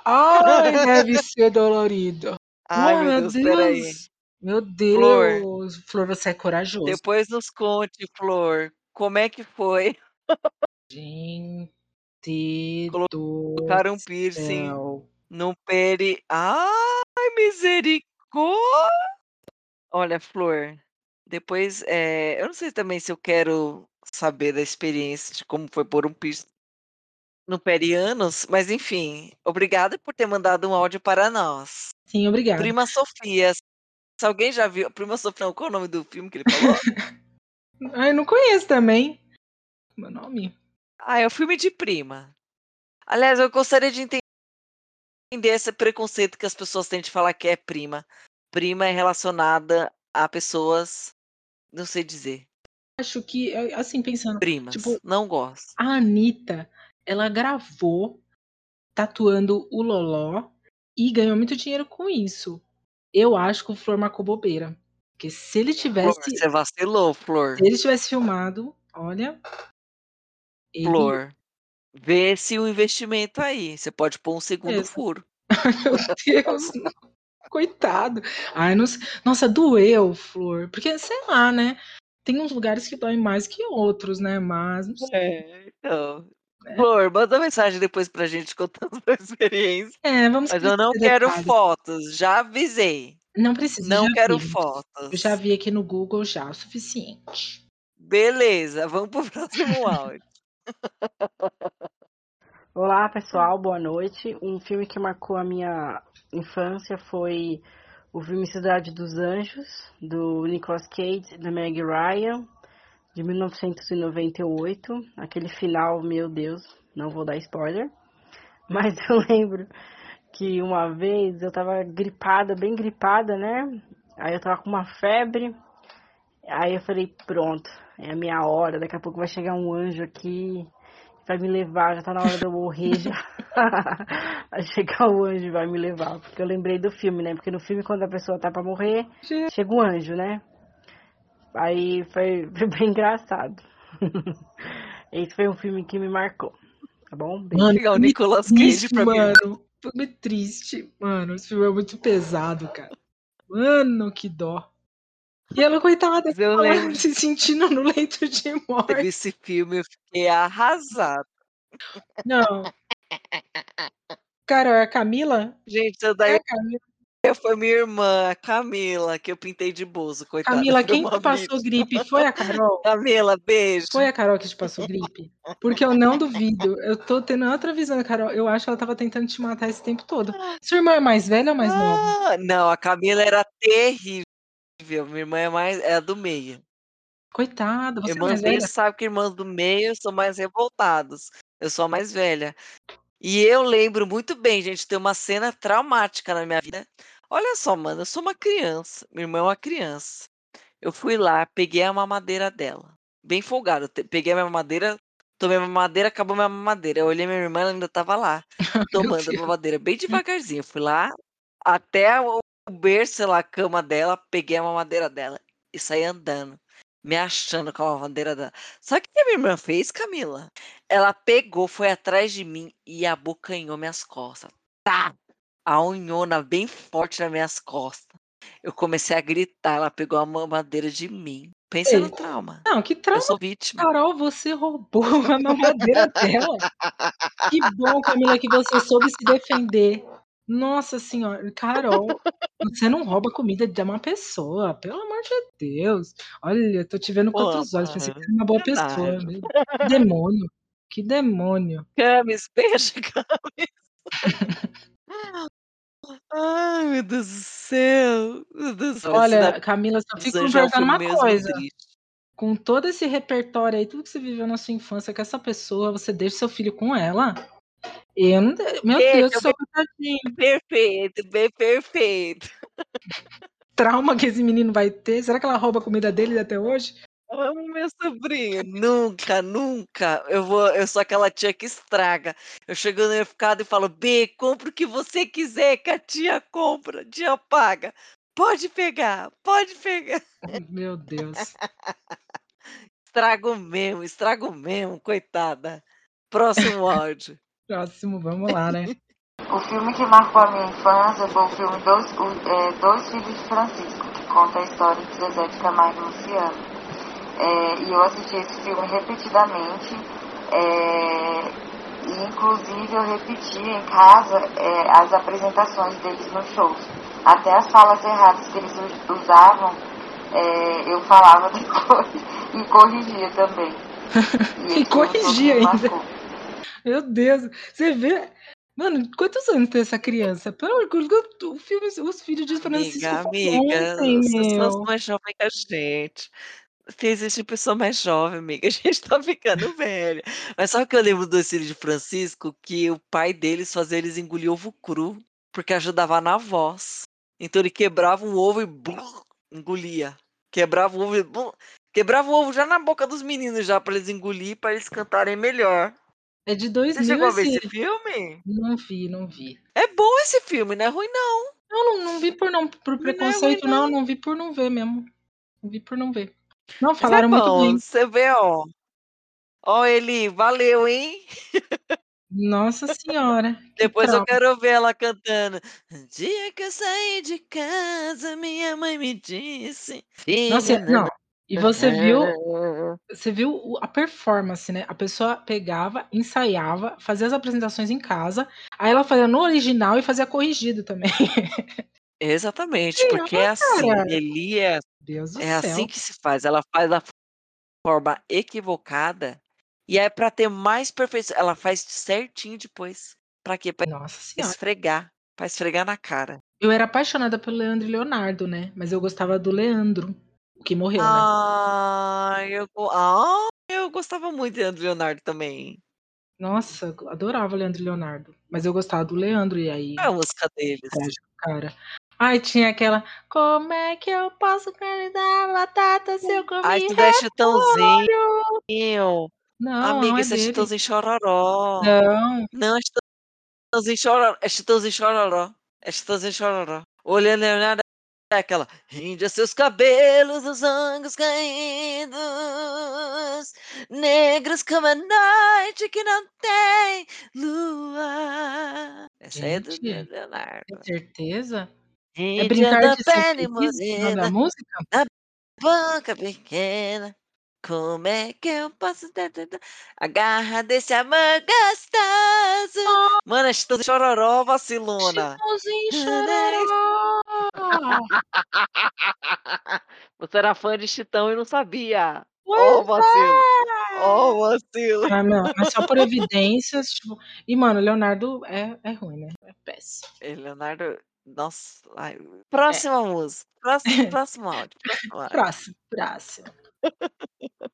Ai, deve ser dolorido. Ai, Oh, meu meu Deus, espera aí. Deus. Meu Flor Deus, Flor, você é corajoso. depois nos conte, Flor, como é que foi Gente do colocar um piercing no peri ai, misericórdia! Olha, Flor, depois, eh, eu não sei também se eu quero saber da experiência de como foi pôr um piercing no periânus, mas enfim, obrigada por ter mandado um áudio para nós. Sim, obrigada. Prima Sofia, se alguém já viu Prima Sofia não, qual o nome do filme que ele falou? <laughs> Ai, não conheço também. Meu nome? Ah, é o filme de prima. Aliás, eu gostaria de enten entender esse preconceito que as pessoas têm de falar que é prima. Prima é relacionada a pessoas não sei dizer. Acho que, eh, assim, pensando, Primas, tipo, não gosto. a Anitta, ela gravou tatuando o loló e ganhou muito dinheiro com isso. Eu acho que o Flor marcou bobeira, porque se ele Flor, tivesse você vacilou, Flor. se ele tivesse filmado, olha ele Flor, vê se o investimento aí, você pode pôr um segundo Exa furo. Ai, <laughs> meu Deus, não. Coitado. Ai, não nossa, doeu, Flor, porque sei lá, né, tem uns lugares que doem mais que outros, né, mas não sei. É, então. Flor, manda mensagem depois pra gente contando <laughs> a sua experiência. É, vamos Mas eu não quero detalhes. fotos, já avisei. Não precisa, Não quero vi. Eu fotos. já vi aqui no Google já, o suficiente. Beleza, vamos para o <laughs> próximo áudio. <laughs> Olá, pessoal, boa noite. Um filme que marcou a minha infância foi o filme Cidade dos Anjos, do Nicolas Cage e da Meg Ryan, de 1998. Aquele final, meu Deus, não vou dar spoiler. <laughs> Mas eu lembro que uma vez eu tava gripada, bem gripada, né? Aí eu tava com uma febre. Aí eu falei, pronto, é a minha hora, daqui a pouco vai chegar um anjo aqui, vai me levar, já tá na hora de eu morrer já. <laughs> vai chegar o anjo e vai me levar. Porque eu lembrei do filme, né? Porque no filme, quando a pessoa tá pra morrer, chega o anjo, né? Aí foi, <laughs> foi bem engraçado. <laughs> Esse foi um filme que me marcou. Tá bom? Beijo. Mano, filme Nicolas Cage triste, pra mim. mano. Filme triste, mano. Esse filme é muito pesado, cara. Mano, que dó. E ela, coitada, eu ela <laughs> se sentindo no leito de Teve morte. esse filme, eu fiquei arrasada. Não. Cara, é a Camila? Gente, isso É daí a Camila. <laughs> foi minha irmã, Camila, que eu pintei de bozo, coitada, Camila, <laughs> quem te passou gripe foi a Carol? <laughs> Camila, beijo. Foi a Carol que te passou gripe? Porque eu não duvido. Eu tô tendo outra visão Carol. Eu acho que ela tava tentando te matar esse tempo todo. Sua irmã é mais velha ou mais nova? Ah, não, a Camila era terrível. Minha irmã é mais é a do meio. Coitada, você é Irmãs mais do meio velha? sabe que irmãs do meio são mais revoltados. Eu sou a mais velha. E eu lembro muito bem, gente, tem uma cena traumática na minha vida. Olha só, mano, eu sou uma criança, minha irmã é uma criança. Eu fui lá, peguei a mamadeira dela, bem folgado. te- Peguei a minha mamadeira, tomei a mamadeira, acabou minha mamadeira. Eu olhei minha irmã, ela ainda tava lá, <laughs> Meu tomando a Deus. mamadeira bem devagarzinho. Fui lá até o berço, sei lá, a cama dela, peguei a mamadeira dela e saí andando, me achando com a mamadeira dela. Sabe o que a minha irmã fez, Camila? Ela pegou, foi atrás de mim e abocanhou minhas costas. Tá! A unhona bem forte nas minhas costas. Eu comecei a gritar, ela pegou a mamadeira de mim. Pensa no Ei, trauma. não, que Eu trauma, sou vítima. Carol, você roubou <laughs> a mamadeira dela. Que bom, Camila, que você soube se defender. Nossa senhora, Carol, você não rouba comida de uma pessoa, pelo amor de Deus. Olha, eu tô te vendo com outros olhos, pensei que você era uma boa pessoa. Verdade. Que demônio, que demônio. Camis, <laughs> beijo, Camis. <laughs> Ai, meu Deus do céu. Meu Deus do céu. Olha, Camila, só fico perguntando uma coisa. triste. Com todo esse repertório aí, tudo que você viveu na sua infância com essa pessoa, você deixa seu filho com ela? Eu não. Meu Deus bem coitadinho. perfeito, bem perfeito. Trauma que esse menino vai ter. Será que ela rouba a comida dele até hoje? Amo meu sobrinho. Nunca, nunca. Eu vou, eu sou aquela tia que estraga. Eu chego no mercado e falo: "B, compra o que você quiser, que a tia compra, a tia paga. Pode pegar, pode pegar". <laughs> Meu Deus. Estrago mesmo, estrago mesmo, coitada. Próximo áudio. Próximo, vamos lá, né? <laughs> O filme que marcou a minha infância foi o filme Dois, o, é, Dois Filhos de Francisco, que conta a história de Zezé de Camargo e Luciano. É, e eu assisti esse filme repetidamente, é, e inclusive eu repeti em casa é, as apresentações deles nos shows. Até as falas erradas que eles usavam, é, eu falava <laughs> depois e corrigia também. <laughs> E que corrigia ainda. marcou. Meu Deus. Você vê. Mano, quantos anos tem essa criança? Pelo amor de Deus, o filme, os filhos de Francisco Amiga, amiga, vocês são mais jovem que a gente. Se existe pessoa mais jovem, amiga, <laughs> a gente tá ficando velha. Mas sabe o que eu lembro do filho de Francisco? Que o pai deles fazia eles engolir ovo cru, porque ajudava na voz. Então ele quebrava um ovo e blum, engolia. Quebrava o ovo e blum, quebrava o ovo já na boca dos meninos já para eles engolir, para eles cantarem melhor. É de Você 2000 chegou a ver esse. filme? Não vi, não vi. É bom esse filme, não é ruim não. Eu não, não vi por não por Não é ruim preconceito, não. não. Não vi por não ver mesmo. Não vi por não ver. Não, Mas é falaram muito bom, bem. você vê, ó. Ó, Eli, valeu, hein? Nossa senhora, Depois eu quero ver ela cantando. "Um Dia que eu saí de casa, minha mãe me disse, Nossa, não. E você viu, nananã." <laughs> você viu a performance, né? A pessoa pegava, ensaiava, fazia as apresentações em casa, aí ela fazia no original e fazia corrigido também. <laughs> Exatamente, Sim, porque é assim. Eli é, Deus do é assim céu. que se faz. Ela faz da forma equivocada e é pra ter mais perfeição. Ela faz certinho depois. Pra quê? Senhora. esfregar. Pra esfregar na cara. Eu era apaixonada pelo Leandro e Leonardo, né? Mas eu gostava do Leandro, o que morreu, né? Ah, eu, go- ah, eu gostava muito de Leandro Leonardo também. Nossa, eu adorava o Leandro e Leonardo. Mas eu gostava do Leandro, e aí. É a música deles? Cara. Ai, tinha aquela. Como é que eu posso dar batata se eu comi isso daí é Chitãozinho. Não, não Amiga, é isso é. Chitãozinho Chororó. Não. Não, é Chitãozinho Chororó. É Chitãozinho Chororó. É Chitãozinho Chororó. Olhando Leonardo é aquela. Rinde seus cabelos, os ângulos caídos, negros como a noite que não tem lua. Essa aí é do Gente, Leonardo. tem certeza? É brincar da de pele feliz o nome da morena, música? da boca pequena. Como é que eu posso ter ter- a garra desse amor gostoso? Mano, é Chitãozinho Chororó, vacilona. Chitãozinho Chororó! Você era fã de Chitão e não sabia. Ó o Pois vacilo. é! Ó o vacilo. Ah, não, mas só por <laughs> evidências, tipo. E, mano, Leonardo é, é ruim, né? É péssimo. E Leonardo, nossa. ai, É. Próxima música. Próximo, <laughs> próximo áudio. Próximo áudio. Próximo, próximo. <laughs>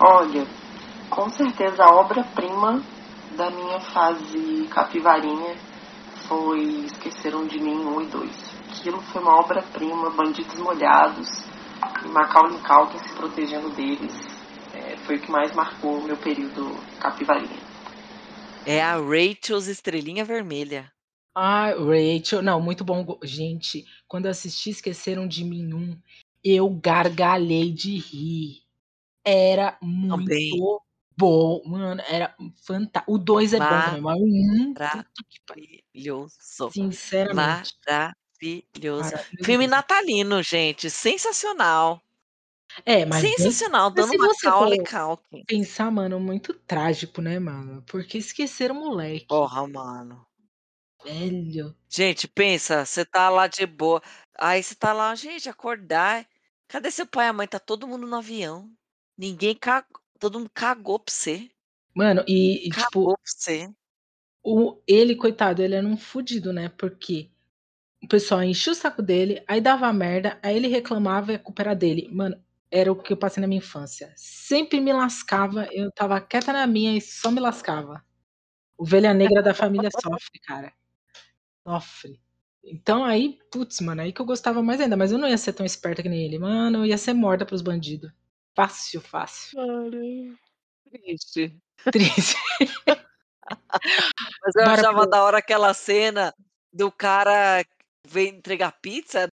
Olha, com certeza a obra-prima da minha fase capivarinha foi Esqueceram de Mim 1 e 2. Aquilo foi uma obra-prima, Bandidos Molhados, e Macaulay Culkin se protegendo deles. É, foi o que mais marcou o meu período capivarinha. É a Rachel's Estrelinha Vermelha. Ah, Rachel. Não, muito bom. Gente, quando eu assisti Esqueceram de Mim um, eu gargalhei de rir. Era Também. muito bom, mano, era fantástico. O 2 é bom também, mas o 1, puta que pariu. Maravilhoso. Sinceramente. Maravilhoso. Maravilhoso Filme natalino, gente, sensacional. É, mas Sensacional, mas dando se você Macaulay for Culkin. pensar, mano, muito trágico, né, mano, porque esqueceram o moleque. Porra, mano. Velho. Gente, pensa, você tá lá de boa, aí você tá lá: "Gente, acordar, cadê seu pai e a mãe? Tá todo mundo no avião, ninguém ca todo mundo cagou pra você". Mano, e e tipo Cagou pra você. o ele, coitado, ele era um fudido, né, porque o pessoal enchia o saco dele, aí dava merda, aí ele reclamava e a culpa era dele. Mano, era o que eu passei na minha infância. Sempre me lascava, eu estava quieta na minha e só me lascava. Ovelha negra da família sofre, cara. Sofre. Então aí, putz, mano, aí que eu gostava mais ainda, mas eu não ia ser tão esperta que nem ele. Mano, eu ia ser morta pelos bandido. Fácil, fácil. Triste. Triste. <laughs> Mas eu Bora achava pro da hora aquela cena do cara vem entregar pizza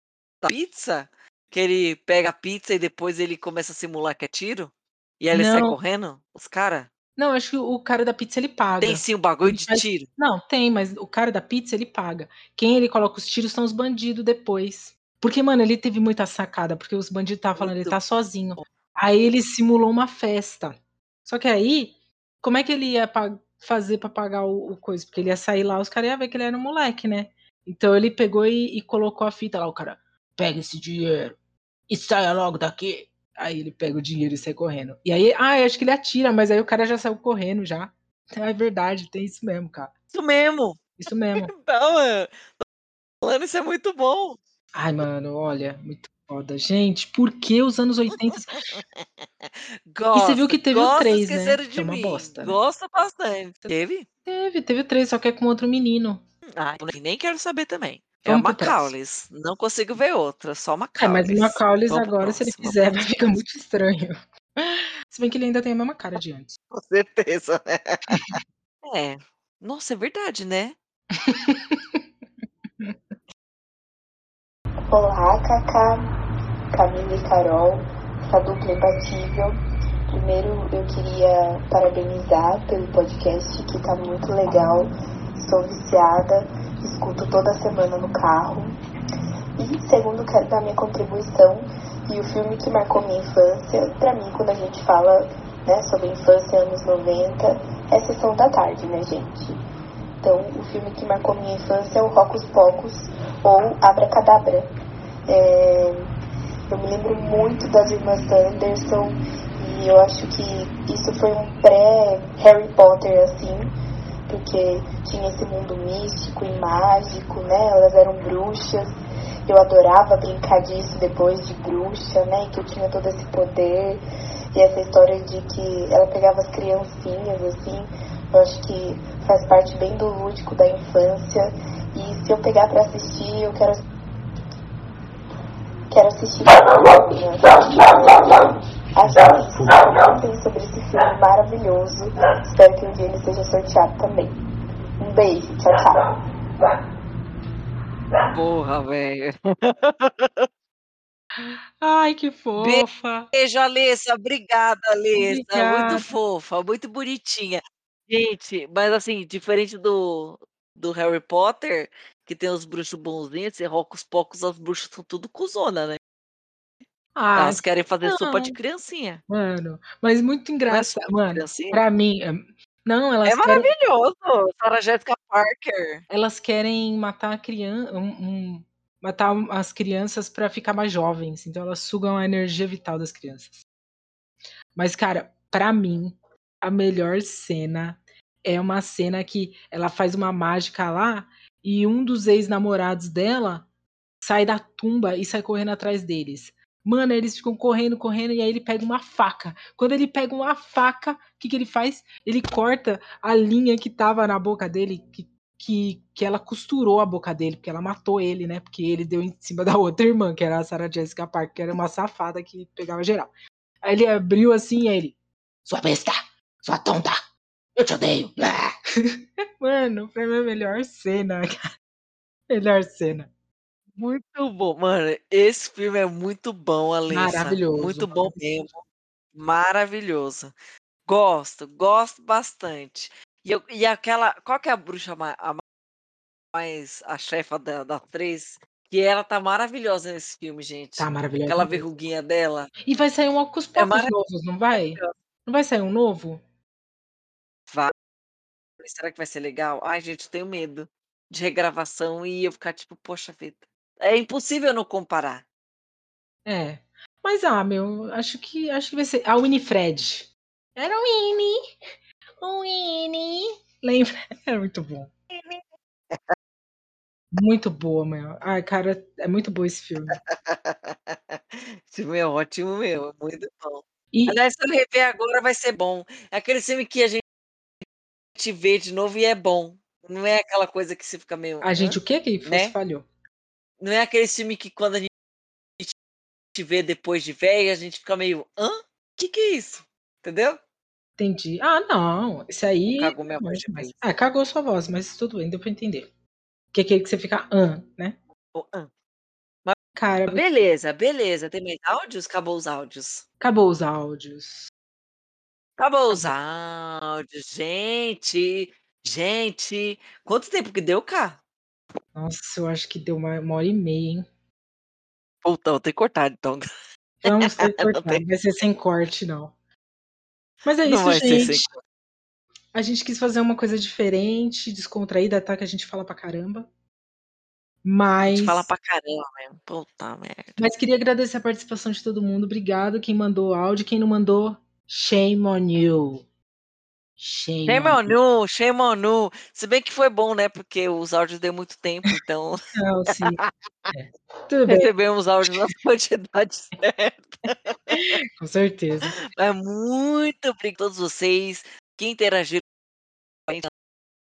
pizza, que ele pega a pizza e depois ele começa a simular que é tiro, e aí ele sai Não. correndo, os cara? Não, acho que o cara da pizza ele paga. Tem sim um bagulho de faz tiro? não, tem, mas o cara da pizza ele paga. Quem ele coloca os tiros são os bandido depois. Porque, mano, ele teve muita sacada, porque os bandido estava falando: "Ele tá sozinho". Aí ele simulou uma festa. Só que aí, como é que ele ia fazer pra pagar o o coisa? Porque ele ia sair lá, os cara ia ver que ele era um moleque, né. Então ele pegou e e colocou a fita lá, o cara: "Pega esse dinheiro e saia logo daqui". Aí ele pega o dinheiro e sai correndo. E aí ah, acho que ele atira, mas aí o cara já saiu correndo já. É verdade, tem isso mesmo, cara. Isso mesmo. Isso mesmo. <laughs> Não, mano, tô falando, isso é muito bom. Ai, mano, olha, muito foda. Gente, por que os anos 80 <laughs> E você viu Gosta, que teve o gosta, 3, né, esqueceram que de é uma mim. bosta, né. Gosto bastante. Teve? Teve, teve o 3, só que é com outro menino. Ah, nem quero saber também. É Vamos próximo. Macauleys, não consigo ver outra, só É, mas Macauleys. o Macauleys Vamos para o agora, se ele fizer, <laughs> vai ficar muito estranho. Se bem que ele ainda tem a mesma cara de antes. Com certeza, né. É. Nossa, é verdade, né. Olá, Cacá, Camila e Carol, essa dupla imbatível. Primeiro, eu queria parabenizar pelo podcast, que tá muito legal. Sou viciada, escuto toda semana no carro. E segundo, quero dar minha contribuição e o filme que marcou minha infância, pra mim, quando a gente fala né, sobre infância anos 90, é Sessão da Tarde, né, gente? Então, o filme que marcou minha infância é o Rocos Pocos ou Abracadabra. É, eu me lembro muito das irmãs Anderson e eu acho que isso foi um pré-Harry Potter, assim, porque tinha esse mundo místico e mágico, né? Elas eram bruxas. Eu adorava brincar disso depois de bruxa, né? Que eu tinha todo esse poder. E essa história de que ela pegava as criancinhas, assim, eu acho que faz parte bem do lúdico da infância. E se eu pegar pra assistir, eu quero. Quero assistir. Isso. Comentem sobre esse filme maravilhoso. Espero que um dia ele seja sorteado também. Um beijo. Tchau, tchau. Porra, velho. <laughs> Ai, que fofa. Beijo, Alessa. Obrigada, Alessa. Obrigada. Muito fofa, muito bonitinha. Gente, mas assim, diferente do do Harry Potter, que tem os bruxos bonzinhos, esse Rocos Pocos, as bruxas são tudo cuzona, né. Ah, Elas querem fazer sopa de não. criancinha. Mano, mas muito Não é engraçado. Mano, pra mim, eh, não, elas É querem maravilhoso, Sarah Jessica Parker. elas querem matar a crian um um matar as crianças pra ficar mais jovens, então elas sugam a energia vital das crianças. Mas, cara, pra mim, a melhor cena é uma cena que ela faz uma mágica lá e um dos ex-namorados dela sai da tumba e sai correndo atrás deles. Mano, eles ficam correndo, correndo e aí ele pega uma faca. Quando ele pega uma faca, que que ele faz? Ele corta a linha que estava na boca dele, que que que ela costurou a boca dele, porque ela matou ele, né, porque ele deu em cima <laughs> da outra irmã, que era a Sarah Jessica Parker, que era uma safada que pegava geral. Aí ele abriu assim, aí ele: "Sua besta, sua tonta, eu te odeio". <laughs> Mano, é a melhor cena, <laughs> cara. Melhor cena. Muito bom. Mano, esse filme é muito bom, Alessa. Maravilhoso, Muito bom mesmo. Maravilhoso. Gosto, gosto bastante. E, eu, e aquela. Qual que é a bruxa mais. A mais a chefa da, da três? Que ela tá maravilhosa nesse filme, gente. Tá maravilhosa. Aquela verruguinha dela. E vai sair um Ocus É novos, não vai? Não vai sair um novo? Vai. Será que vai ser legal? Ai, gente, eu tenho medo de regravação e eu ficar tipo, poxa vida. É impossível não comparar. É. Mas, ah, meu, acho que acho que vai ser. A Winifred. Era o Winnie. O Winnie. Lembra? Era <laughs> muito bom. Muito boa, meu. Ai, cara, é muito bom esse filme. <laughs> Esse filme é ótimo mesmo, é muito bom. E- Aliás, se eu rever agora vai ser bom. É aquele filme que a gente vê de novo e é bom. Não é aquela coisa que você fica meio. A gente, o que que né? falhou? Não é aquele filme que quando a gente vê depois de velho, a gente fica meio. hã? Que que é isso? Entendeu? Entendi. Ah, não. Esse aí. Cagou minha voz de mas- vez. Ah, cagou sua voz, mas tudo bem, deu pra entender. Que é aquele que você fica ah, né? O hã. Mas Cara, beleza, beleza. Tem mais áudios? Acabou os áudios. acabou os áudios. Acabou os áudios, gente. Gente, quanto tempo que deu, cá? Nossa, eu acho que deu uma, uma hora e meia, hein? Puta, vou ter que cortar então. Vamos ter <laughs> que Não cortar. Não vai ser sem corte, não. Mas é Não isso, ser sem gente. A gente quis fazer uma coisa diferente, descontraída, tá? Que a gente fala pra caramba. A Mas. gente fala pra caramba mesmo. Puta merda. Mas queria agradecer a participação de todo mundo. Obrigado. Quem mandou áudio, quem não mandou, shame on you. Shame, Shame on you, shame on you. Se bem que foi bom, né? Porque os áudios deu muito tempo, então Não, sim. É. Tudo bem, recebemos áudios na <laughs> quantidade certa. com certeza. Mas muito obrigado a todos vocês que interagiram nas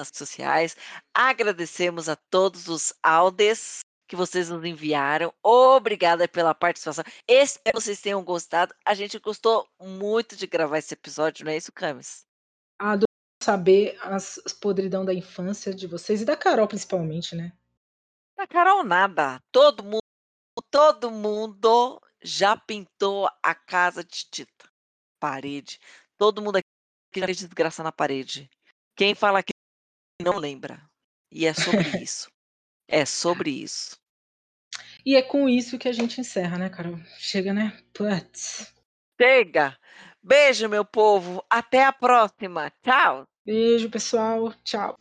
redes sociais. Agradecemos a todos os áudios que vocês nos enviaram. Obrigada pela participação. Espero que vocês tenham gostado. A gente gostou muito de gravar esse episódio, não é isso, Camis? Adoro saber as, as podridão da infância de vocês e da Carol, principalmente, né? Da Carol, nada. Todo mundo, todo mundo já pintou a casa de tinta. Parede. Todo mundo aqui já fez desgraça na parede. Quem fala que não lembra. E é sobre <laughs> isso. É sobre isso. E é com isso que a gente encerra, né, Carol? Chega, né? Putz. Chega! Beijo, meu povo. Até a próxima. Tchau. Beijo, pessoal. Tchau.